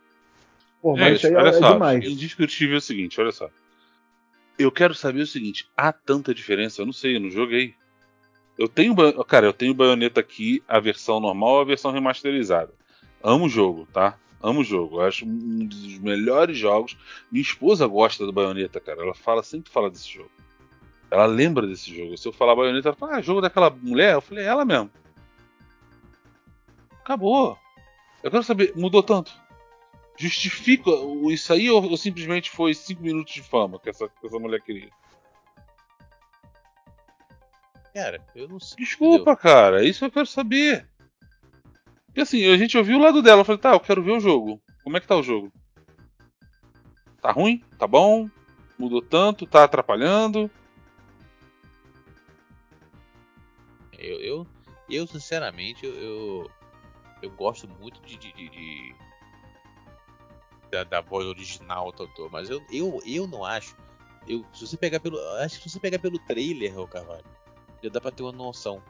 Pô, mas isso Gente, aí é, olha é só, demais. indiscutível é o seguinte, olha só. Eu quero saber o seguinte, há tanta diferença? Eu não sei, eu não joguei. Eu tenho, cara, eu tenho baioneta aqui, a versão normal, a versão remasterizada. Amo o jogo, tá? Amo o jogo. Eu acho um dos melhores jogos. Minha esposa gosta do baioneta, cara. Ela fala, sempre fala desse jogo. Ela lembra desse jogo. Se eu falar baioneta, ela fala, ah, jogo daquela mulher? Eu falei, é ela mesmo. Acabou. Eu quero saber, mudou tanto? Justifica isso aí ou, ou simplesmente foi 5 minutos de fama que essa, que essa mulher queria? Cara, eu não sei. Desculpa, cara, isso eu quero saber. Porque assim, a gente ouviu o lado dela, eu falei, tá, eu quero ver o jogo. Como é que tá o jogo? Tá ruim? Tá bom? Mudou tanto? Tá atrapalhando? Eu, eu, eu, sinceramente, eu, eu, eu gosto muito de- de- de- da, da voz original, Totô, mas eu, eu, eu não acho. Eu, se você pegar pelo, acho que se você pegar pelo trailer, ô Carvalho, já dá pra ter uma noção.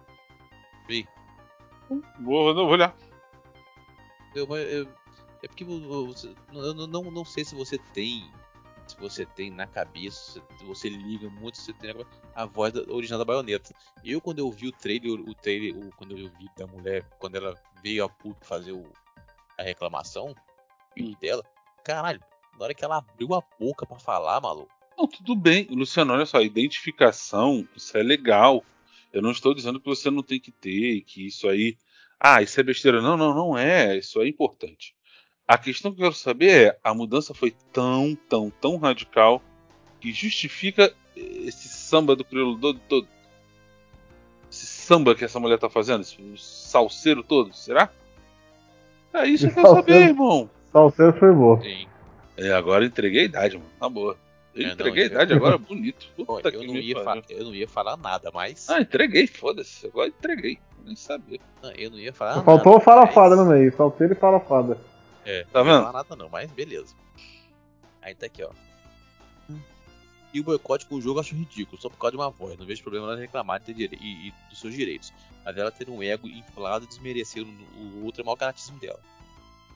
Vê? Vou, vou olhar. Eu, eu, é porque você, eu não, não, não sei se você tem. Se você tem na cabeça, se você liga muito, se você tem a voz original da baioneta. Eu, quando eu vi o trailer, o trailer, o, quando eu vi da mulher, quando ela veio a público fazer o, a reclamação hum. dela, caralho, na hora que ela abriu a boca para falar, maluco. Não, tudo bem, Luciano, olha só, identificação, isso é legal. Eu não estou dizendo que você não tem que ter, que isso aí. Ah, isso é besteira. Não, não, não é. Isso é importante. A questão que eu quero saber é: a mudança foi tão, tão, tão radical que justifica esse samba do crioulo todo, todo? Esse samba que essa mulher tá fazendo, esse salseiro todo, será? É isso que eu quero saber, irmão. Salseiro foi bom. Sim. É, agora entreguei a idade, mano. Na boa. Eu é, entreguei não, a idade eu... agora bonito. Puta eu, não ia eu não ia falar nada, mas. Ah, entreguei, foda-se. Agora entreguei. Nem sabia. Não, eu não ia falar Faltou nada. Faltou fala mas... fada no meio, salteiro e fala fada. É, tá vendo? Não ia falar nada não, mas beleza. Aí tá aqui, ó. E o boicote com o jogo eu acho ridículo, só por causa de uma voz. Não vejo problema ela reclamar de dire... e, e, dos seus direitos. Mas ela ter um ego inflado e desmerecer o outro é mau caratismo dela.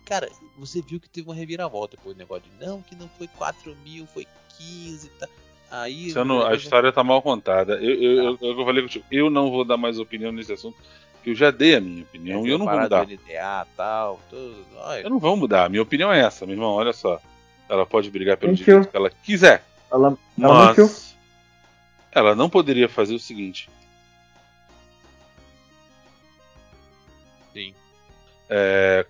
Cara, você viu que teve uma reviravolta depois do negócio de não, que não foi 4 mil, foi 15 tá. Aí. Não, a história tá mal contada. Eu, eu, eu, eu, eu falei contigo, eu não vou dar mais opinião nesse assunto, que eu já dei a minha opinião e eu não vou mudar. LDA, tal, tudo. Eu não vou mudar, a minha opinião é essa, meu irmão, olha só. Ela pode brigar pelo direito que ela quiser. Ela, ela mas ela não poderia fazer o seguinte. Sim. É,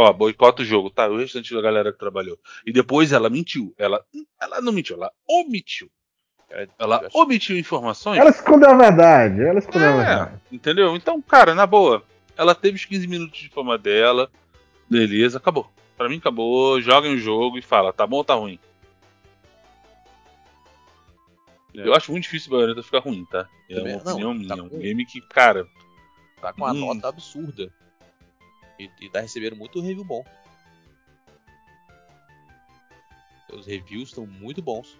ó, boicota o jogo, tá? O restante da galera que trabalhou. E depois ela mentiu. Ela, ela não mentiu, ela omitiu. Ela omitiu informações. Ela escondeu a verdade. Ela escondeu é, a verdade. Entendeu? Então, cara, na boa. Ela teve os 15 minutos de fama dela. Beleza, acabou. Pra mim acabou. Joga o jogo e fala, tá bom ou tá ruim? É. Eu acho muito difícil o Bayonetta ficar ruim, tá? É uma não, opinião minha. Tá um game que, cara. Tá com uma hum. nota absurda. E, e tá recebendo muito review bom. Os reviews estão muito bons.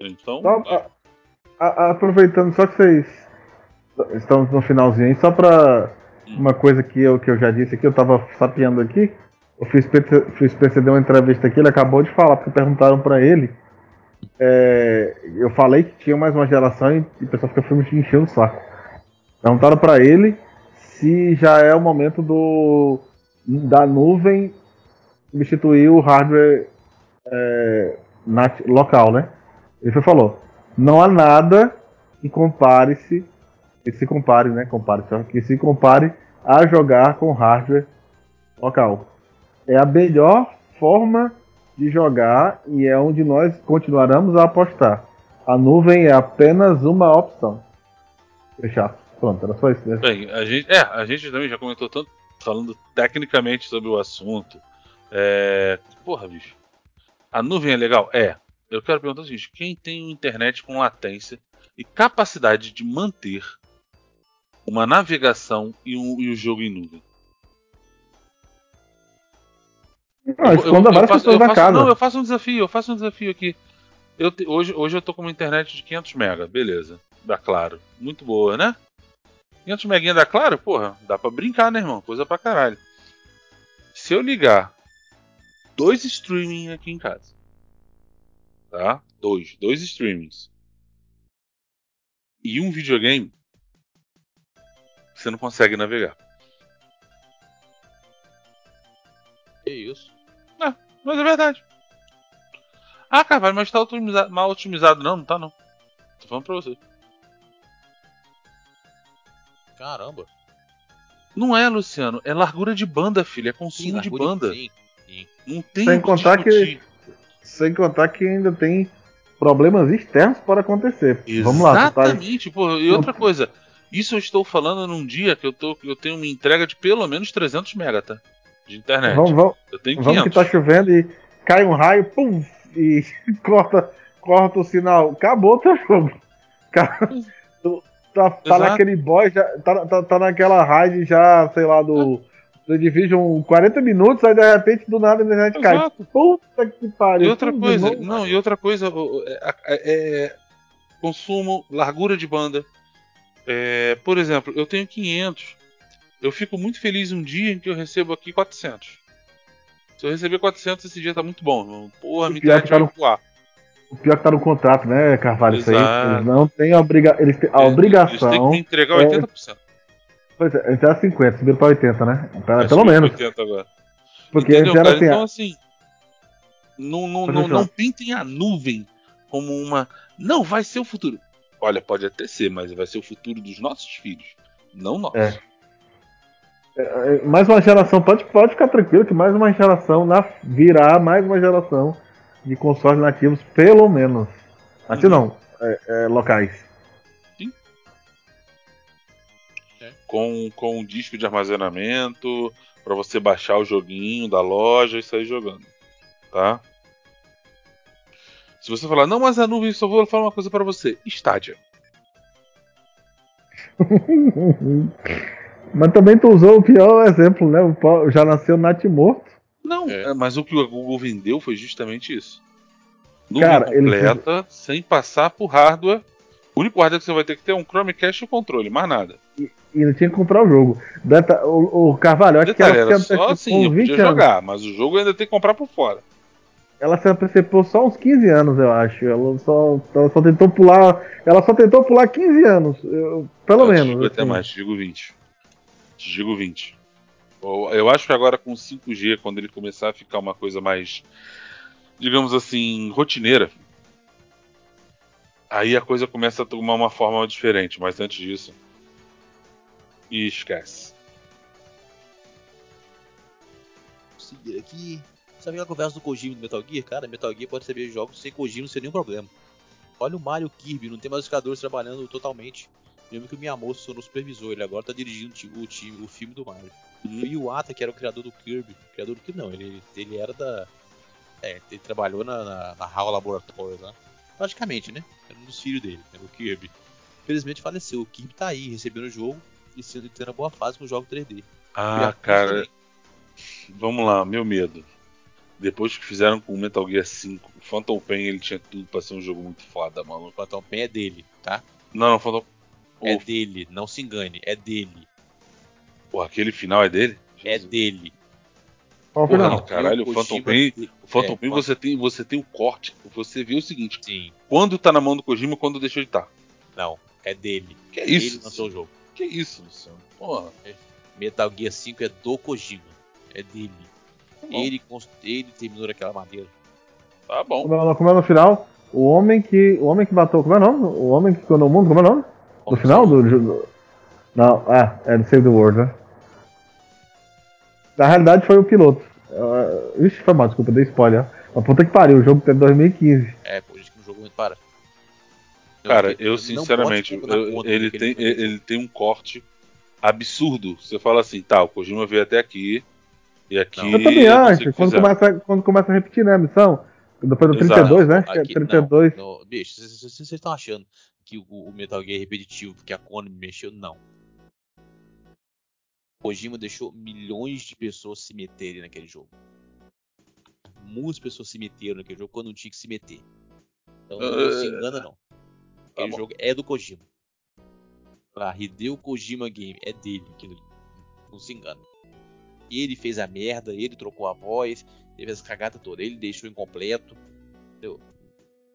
Então. Só, a, a, aproveitando, só que vocês estamos no finalzinho aí, só pra hum. uma coisa que eu, que eu já disse aqui, eu tava sapeando aqui. O Fizz PC deu uma entrevista aqui, ele acabou de falar, porque perguntaram para ele. É, eu falei que tinha mais uma geração e, e o pessoal fica me enchendo o saco. Perguntaram para ele se já é o momento do da nuvem substituir o hardware é, local, né? Ele falou: não há nada que compare-se, que se compare, né? Compare, que se compare a jogar com hardware local. É a melhor forma de jogar e é onde nós continuaremos a apostar. A nuvem é apenas uma opção. Fechado. Pronto, era só isso mesmo. Bem, a gente, é, a gente também já comentou tanto falando tecnicamente sobre o assunto. É, porra, bicho. A nuvem é legal? É. Eu quero perguntar o seguinte: quem tem internet com latência e capacidade de manter uma navegação e, um, e o jogo em nuvem? Não, esconda várias faço, pessoas casa. Não, eu faço um desafio, eu faço um desafio aqui. Eu te, hoje, hoje eu tô com uma internet de 500 MB, beleza. Dá claro. Muito boa, né? 500 meguinha da Claro, porra, dá pra brincar, né, irmão? Coisa pra caralho. Se eu ligar dois streaming aqui em casa, tá? Dois, dois streamings e um videogame, você não consegue navegar. Que isso? É, mas é verdade. Ah, Carvalho, mas tá otimizado, mal otimizado. Não, não tá não. Tô falando pra você. Caramba. Não é, Luciano. É largura de banda, filho. É consumo sim, de banda. Sim, sim. Não tem sem contar que Sem contar que ainda tem problemas externos para acontecer. Exatamente. Vamos lá. Exatamente. Tá... Pô, e outra coisa. Isso eu estou falando num dia que eu, tô, eu tenho uma entrega de pelo menos 300 mega, tá? De internet. Vamos, vamos, eu tenho vamos que tá chovendo e cai um raio, pum, e corta, corta o sinal. Acabou o teu jogo. Tá, tá naquele boy, já, tá, tá, tá naquela raid já, sei lá, do, do Division 40 minutos, aí de repente do nada a internet cai. Puta que pariu. E outra coisa, novo, não, e outra coisa, é, é, consumo, largura de banda. É, por exemplo, eu tenho 500. eu fico muito feliz um dia em que eu recebo aqui 400. Se eu receber 400, esse dia tá muito bom. Porra, pior internet vai voar. O pior que tá no contrato, né, Carvalho? Isso aí. Exato. Eles não têm a obriga... Eles têm a Eles- Eles têm que obrigação. entregar é- 80%. Pois é, eles eram 50, subiram pra 80, né? Pra- pelo menos. 80 agora. Porque Entendeu, eles eram assim. Então, assim, não, não, não, não pintem a nuvem como uma. Não, vai ser o futuro. Olha, pode até ser, mas vai ser o futuro dos nossos filhos, não nosso. É. é, mais uma geração, pode, pode ficar tranquilo que mais uma geração na, virá mais uma geração de consoles nativos, pelo menos. Uhum. não, é, é, locais. Com, com um disco de armazenamento, para você baixar o joguinho da loja e sair jogando. Tá? Se você falar, não, mas a nuvem, só vou falar uma coisa para você: Stadia. Mas também tu usou o pior exemplo, né? O já nasceu nat morto. Não, É. é, mas o que a Google vendeu foi justamente isso. Nuvem Cara, ele completa, sem passar por hardware. O único hardware que você vai ter que ter é um Chromecast e o controle, mais nada. E não tinha que comprar o jogo. Deta- O, o Carvalho, eu acho Detalhe, que ela era se só antecipou assim, eu uns 20 podia anos. jogar, mas o jogo ainda tem que comprar por fora. Ela se antecipou só uns 15 anos, eu acho. Ela só, ela só tentou pular. Ela só tentou pular 15 anos. eu- pelo eu menos. digo até assim. mais, te digo 20. Te digo 20. Eu- acho que agora com o 5G, quando ele começar a ficar uma coisa mais, digamos assim, rotineira, aí a coisa começa a tomar uma forma diferente, mas antes disso. Esquece. seguir aqui. Sabe aquela conversa do Kojima do Metal Gear? Cara, Metal Gear pode receber jogos sem Kojima sem nenhum problema. Olha o Mario Kirby, não tem mais os jogadores trabalhando totalmente. Mesmo que o Miyamoto tornou supervisor, ele agora tá dirigindo o, time, o filme do Mario. Uhum. O Iwata, que era o criador do Kirby, criador do Kirby não, ele, ele era da. É, ele trabalhou na, na, na HAL Laboratories lá. Praticamente, né? Era um dos filhos dele, era o Kirby. Infelizmente faleceu. O Kirby tá aí, recebendo o jogo e sendo tendo uma boa fase com o jogo 3D. Ah, cara, vamos lá, meu medo. Depois que fizeram com o Metal Gear 5, o Phantom Pain ele tinha tudo pra ser um jogo muito foda, mano. O Phantom Pain é dele, tá? Não, não, Phantom. É O- dele, não se engane, é dele. Porra, aquele final é dele? É dele. Qual o Porra, final? caralho, o Phantom Pain- O Phantom É, Pain você tem, você tem o corte. Você vê o seguinte: Sim, quando tá na mão do Kojima quando deixou de estar. não, é dele. Que Ele isso? lançou o jogo. Que isso, Luciano? Porra. Metal Gear 5 é do Kojima. É dele. Tá. Ele, ele terminou daquela maneira. Tá bom. Como é, como é no final? O homem que. O homem que matou. Como é o nome? O homem que ficou no mundo, como é o nome? No final do jogo. Não, ah, é do Save the World, né? Na realidade foi o piloto. Uh, ixi, foi mal, desculpa, dei spoiler. Mas puta que pariu, o jogo tem 2015. É, pô, diz que no jogo muito para. Cara, Não, eu sinceramente, eu- ele, tem, fez. ele tem um corte absurdo. Você fala assim, tá, o Kojima veio até aqui. E aqui. Não. Eu também o acho, quando começa, quando começa a repetir, né, a missão. Depois do Exato. 32, né? É Aqui- 32. Não, não, bicho, vocês estão achando que o, o Metal Gear é repetitivo, porque a Konami mexeu? Não. Kojima deixou milhões de pessoas se meterem naquele jogo. Muitas pessoas se meteram naquele jogo quando não tinha que se meter. Então não se Eh, engana não. Aquele bom. jogo é do Kojima. Ah, Hideo Kojima Game é dele, aquilo ali. Não se engana. Ele fez a merda, ele trocou a voz, teve essa cagada toda, ele deixou incompleto. Entendeu?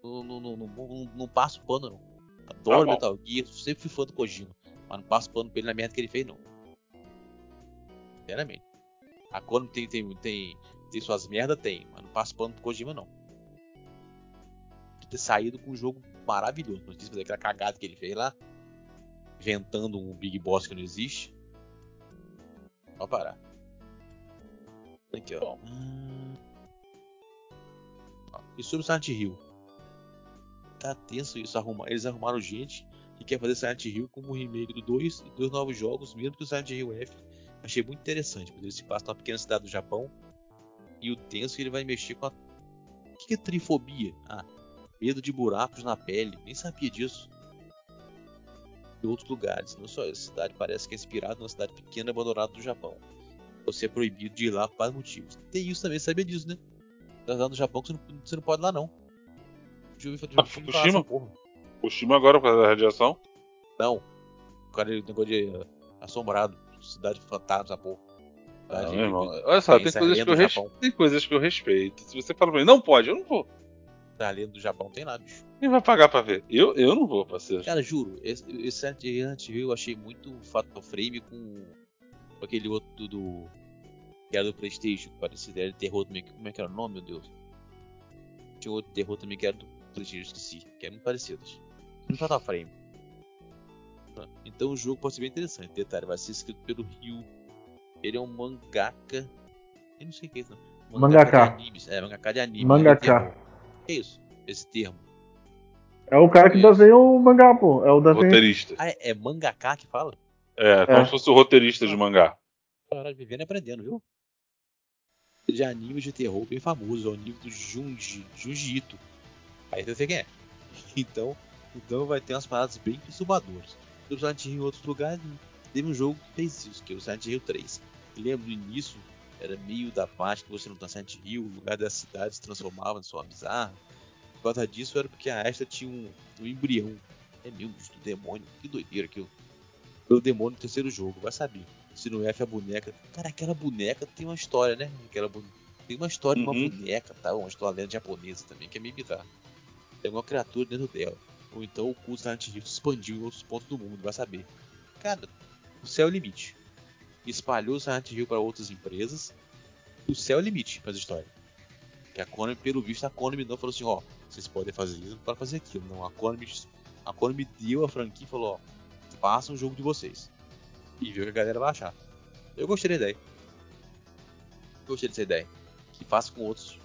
Não, não, não, não, não, não passo pano não. Adoro Tá. Metal Gear, sempre fui fã do Kojima. Mas não passo pano pra ele na merda que ele fez não. Sinceramente. A Konami tem, tem, tem, tem suas merdas, tem, mas não passo pano pro Kojima não. Ter saído com um jogo maravilhoso. Não quis fazer aquela cagada que ele fez lá. Inventando um Big Boss que não existe. Pode parar. Aqui, ó. Hum. Ó, E sobre Silent Hill? Tá tenso isso. Arruma... Eles arrumaram gente que quer fazer Silent Hill como remake do 2 e dois novos jogos, mesmo que o Silent Hill F. Achei muito interessante, porque ele se passa numa pequena cidade do Japão. E o tenso que ele vai mexer com a. O que é trifobia? Ah, medo de buracos na pele. Nem sabia disso. Em outros lugares, não só essa cidade parece que é inspirada numa cidade pequena abandonada do Japão. Você é proibido de ir lá por vários motivos. Tem isso também, sabia disso, né? Tá lá no Japão que você não, você não pode ir lá não. Deixa eu ver, deixa Ah, Fukushima? porra. Kojima agora por causa da radiação? Não. O cara, o negócio de eh, assombrado. Cidade fantasma, pô. Meu irmão. Olha só, tem coisas, que eu res- tem coisas que eu respeito. Se você fala pra mim, não pode, eu não vou. Da lenda do Japão tem lá, bicho. Quem vai pagar pra ver? Eu, eu não vou, parceiro. Cara, juro, esse, Hill eu achei muito Fatal Frame com aquele outro do, do- que era do Playstation, que parecia era de terror também. Como é que era o nome, meu Deus? Tinha outro terror também que era do Playstation, esqueci. Que é muito parecidos. No Fatal Frame. Então o jogo pode ser bem interessante. Detalhe, vai ser escrito pelo Ryu. Ele é um mangaka. Eu não sei o que é isso, não. Mangaka. de animes. É, mangaka de anime. Mangaka. de terror. Que isso? Esse termo. É o cara que Isso. desenha o mangá, pô. É o desenho. Roteirista. Ah, é, é mangaka que fala? É, como É. se fosse o roteirista de mangá. Caralho, vivendo e aprendendo, viu? De anime de terror bem famoso, ao nível do Junji, Junji Ito. Aí você vê quem é. Então, então vai ter umas paradas bem perturbadoras. No Silent Hill em outros lugares, teve um jogo que fez isso, que é o Silent Hill 3. Eu lembro no início, era meio da parte que você não tá Silent Hill, o lugar da cidade se transformava em sua bizarra. Por causa disso, era porque a Astra tinha um, um embrião. É meu, do demônio, que doideira aquilo. Foi o demônio no terceiro jogo, vai saber. Se no F a boneca. Cara, aquela boneca tem uma história, né? Aquela bu- Tem uma história de Uhum. uma boneca, tá? Uma história lenda japonesa também, que é meio bizarra. Tem uma criatura dentro dela. Ou então o Hill se expandiu em outros pontos do mundo, vai saber. Cara, o céu é o limite. Espalhou o Hill para outras empresas. O céu é o limite para as histórias. Que a Konami, pelo visto, a Konami não falou assim, ó, vocês podem fazer isso, podem fazer aquilo. Não, a Konami, a Konami deu a franquia e falou, ó, façam o jogo de vocês. E viu que a galera vai achar. Eu gostei da ideia. Gostei dessa ideia. Que faça com outros,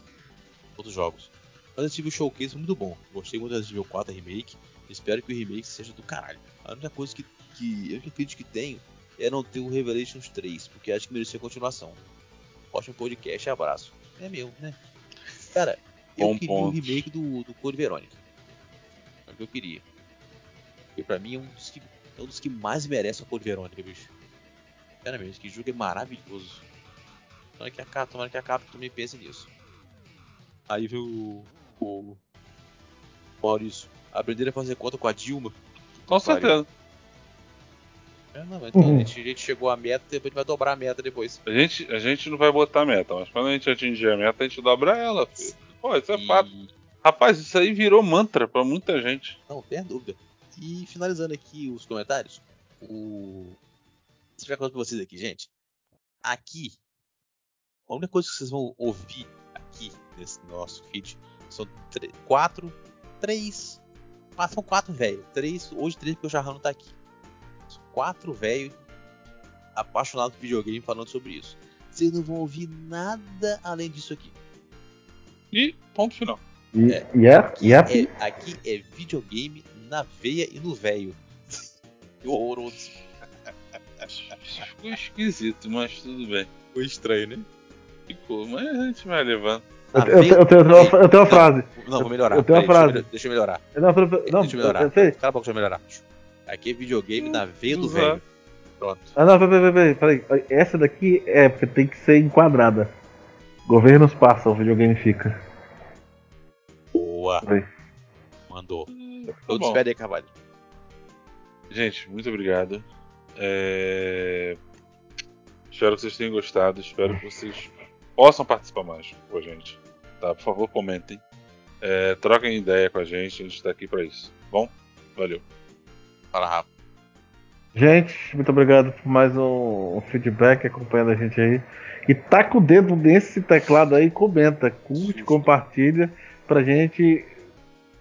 outros jogos. Resident Evil Showcase foi muito bom. Gostei muito do Resident Evil 4 Remake. Espero que o remake seja do caralho. A única coisa que, que a única crítica que tenho é não ter o Revelations 3, porque acho que merecia continuação. Ótimo podcast, abraço. É meu, né? Cara, eu Bom queria o ponto. remake do, do Code Verônica. É o que eu queria. Porque pra mim é um dos que, é um dos que mais merece a Code Verônica, bicho. Sinceramente, que jogo é maravilhoso. Tomara que a tomara que a Capcom também pense nisso. Aí veio o, Maurício. Aprender a fazer conta com a Dilma. Com certeza. É, não, então, Uhum. a, gente, a gente chegou à meta, depois a gente vai dobrar a meta depois. A gente, a gente não vai botar meta, mas quando a gente atingir a meta, a gente dobra ela. filho. Pô, isso é E- fato. Rapaz, isso aí virou mantra pra muita gente. Não, tem dúvida. E finalizando aqui os comentários, o. Vou explicar uma coisa pra vocês aqui, gente. Aqui, a única coisa que vocês vão ouvir aqui nesse nosso feed são quatro, três. Ah, são quatro velhos. Três, hoje três porque o Jarrão não tá aqui. São quatro velhos apaixonados por videogame falando sobre isso. Vocês não vão ouvir nada além disso aqui. E ponto final. E, É. e é, e é, É, aqui é videogame na veia e no velho. Que horroroso. Ficou esquisito, mas tudo bem. Ficou estranho, né? Ficou, mas a gente vai levando. Eu, Na eu, veia- eu, eu, tenho- eu tenho uma- frase. Não, vou melhorar. eu tenho uma Peraí, frase. Deixa eu melhorar. Não, não, deixa eu melhorar. eu sei. Cala a boca, deixa eu melhorar. Aqui é videogame na veia do Exato. velho. Pronto. Ah, não, peraí, peraí, peraí, peraí. Essa daqui é porque tem que ser enquadrada. Governos passam, o videogame fica. Boa. Oi. Mandou. Tá Eu bom. despede aí, Carvalho. Gente, muito obrigado. É, Espero que vocês tenham gostado. Espero que vocês possam participar mais com a gente. Tá? Por favor, comentem. É, Troquem ideia com a gente. A gente tá aqui pra isso. Bom, valeu. Fala rápido. Gente, muito obrigado por mais um, um feedback acompanhando a gente aí. E taca o dedo nesse teclado aí, comenta, curte, compartilha pra gente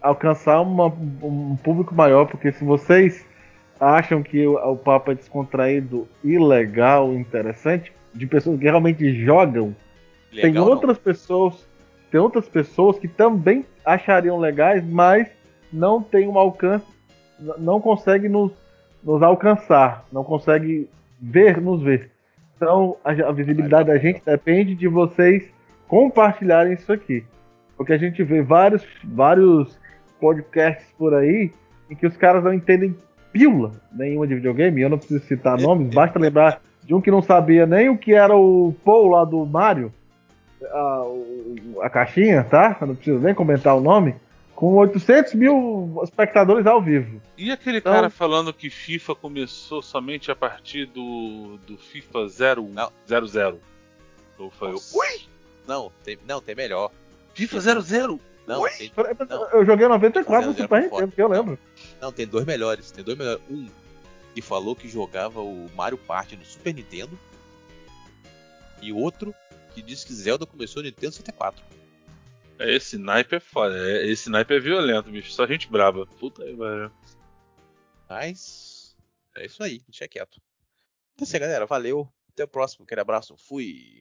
alcançar uma- um público maior, porque se vocês acham que o, o papo é descontraído, ilegal, interessante, de pessoas que realmente jogam, tem Legal, não? outras pessoas, tem outras pessoas que também achariam legais, mas não tem um alcance, não consegue nos, nos alcançar, não consegue ver, nos ver. Então a, a visibilidade da gente depende de vocês compartilharem isso aqui, porque a gente vê vários, vários podcasts por aí em que os caras não entendem pílula nenhuma de videogame. Eu não preciso citar nomes, basta lembrar de um que não sabia nem o que era o Paul lá do Mario a, a caixinha, tá? Eu não preciso nem comentar o nome. Com 800 mil espectadores ao vivo. E aquele Então- cara falando que FIFA começou somente a partir do, do FIFA 0, Não. 00? Eu falei, ui? Não, tem, não, tem melhor. FIFA 00? Não, tem, Eu- Não. Eu joguei 94 no Zero, Super Nintendo, que eu lembro. não, tem dois melhores. Tem dois melhores. Um que falou que jogava o Mario Party no Super Nintendo. E outro que disse que Zelda começou no Nintendo 64. É, Esse naipe é foda. é- Esse naipe é violento, bicho. Só gente braba. Puta aí, velho. Mas é isso aí, deixa quieto. Então é isso aí, galera. Valeu. Até o próximo. Aquele abraço. Fui.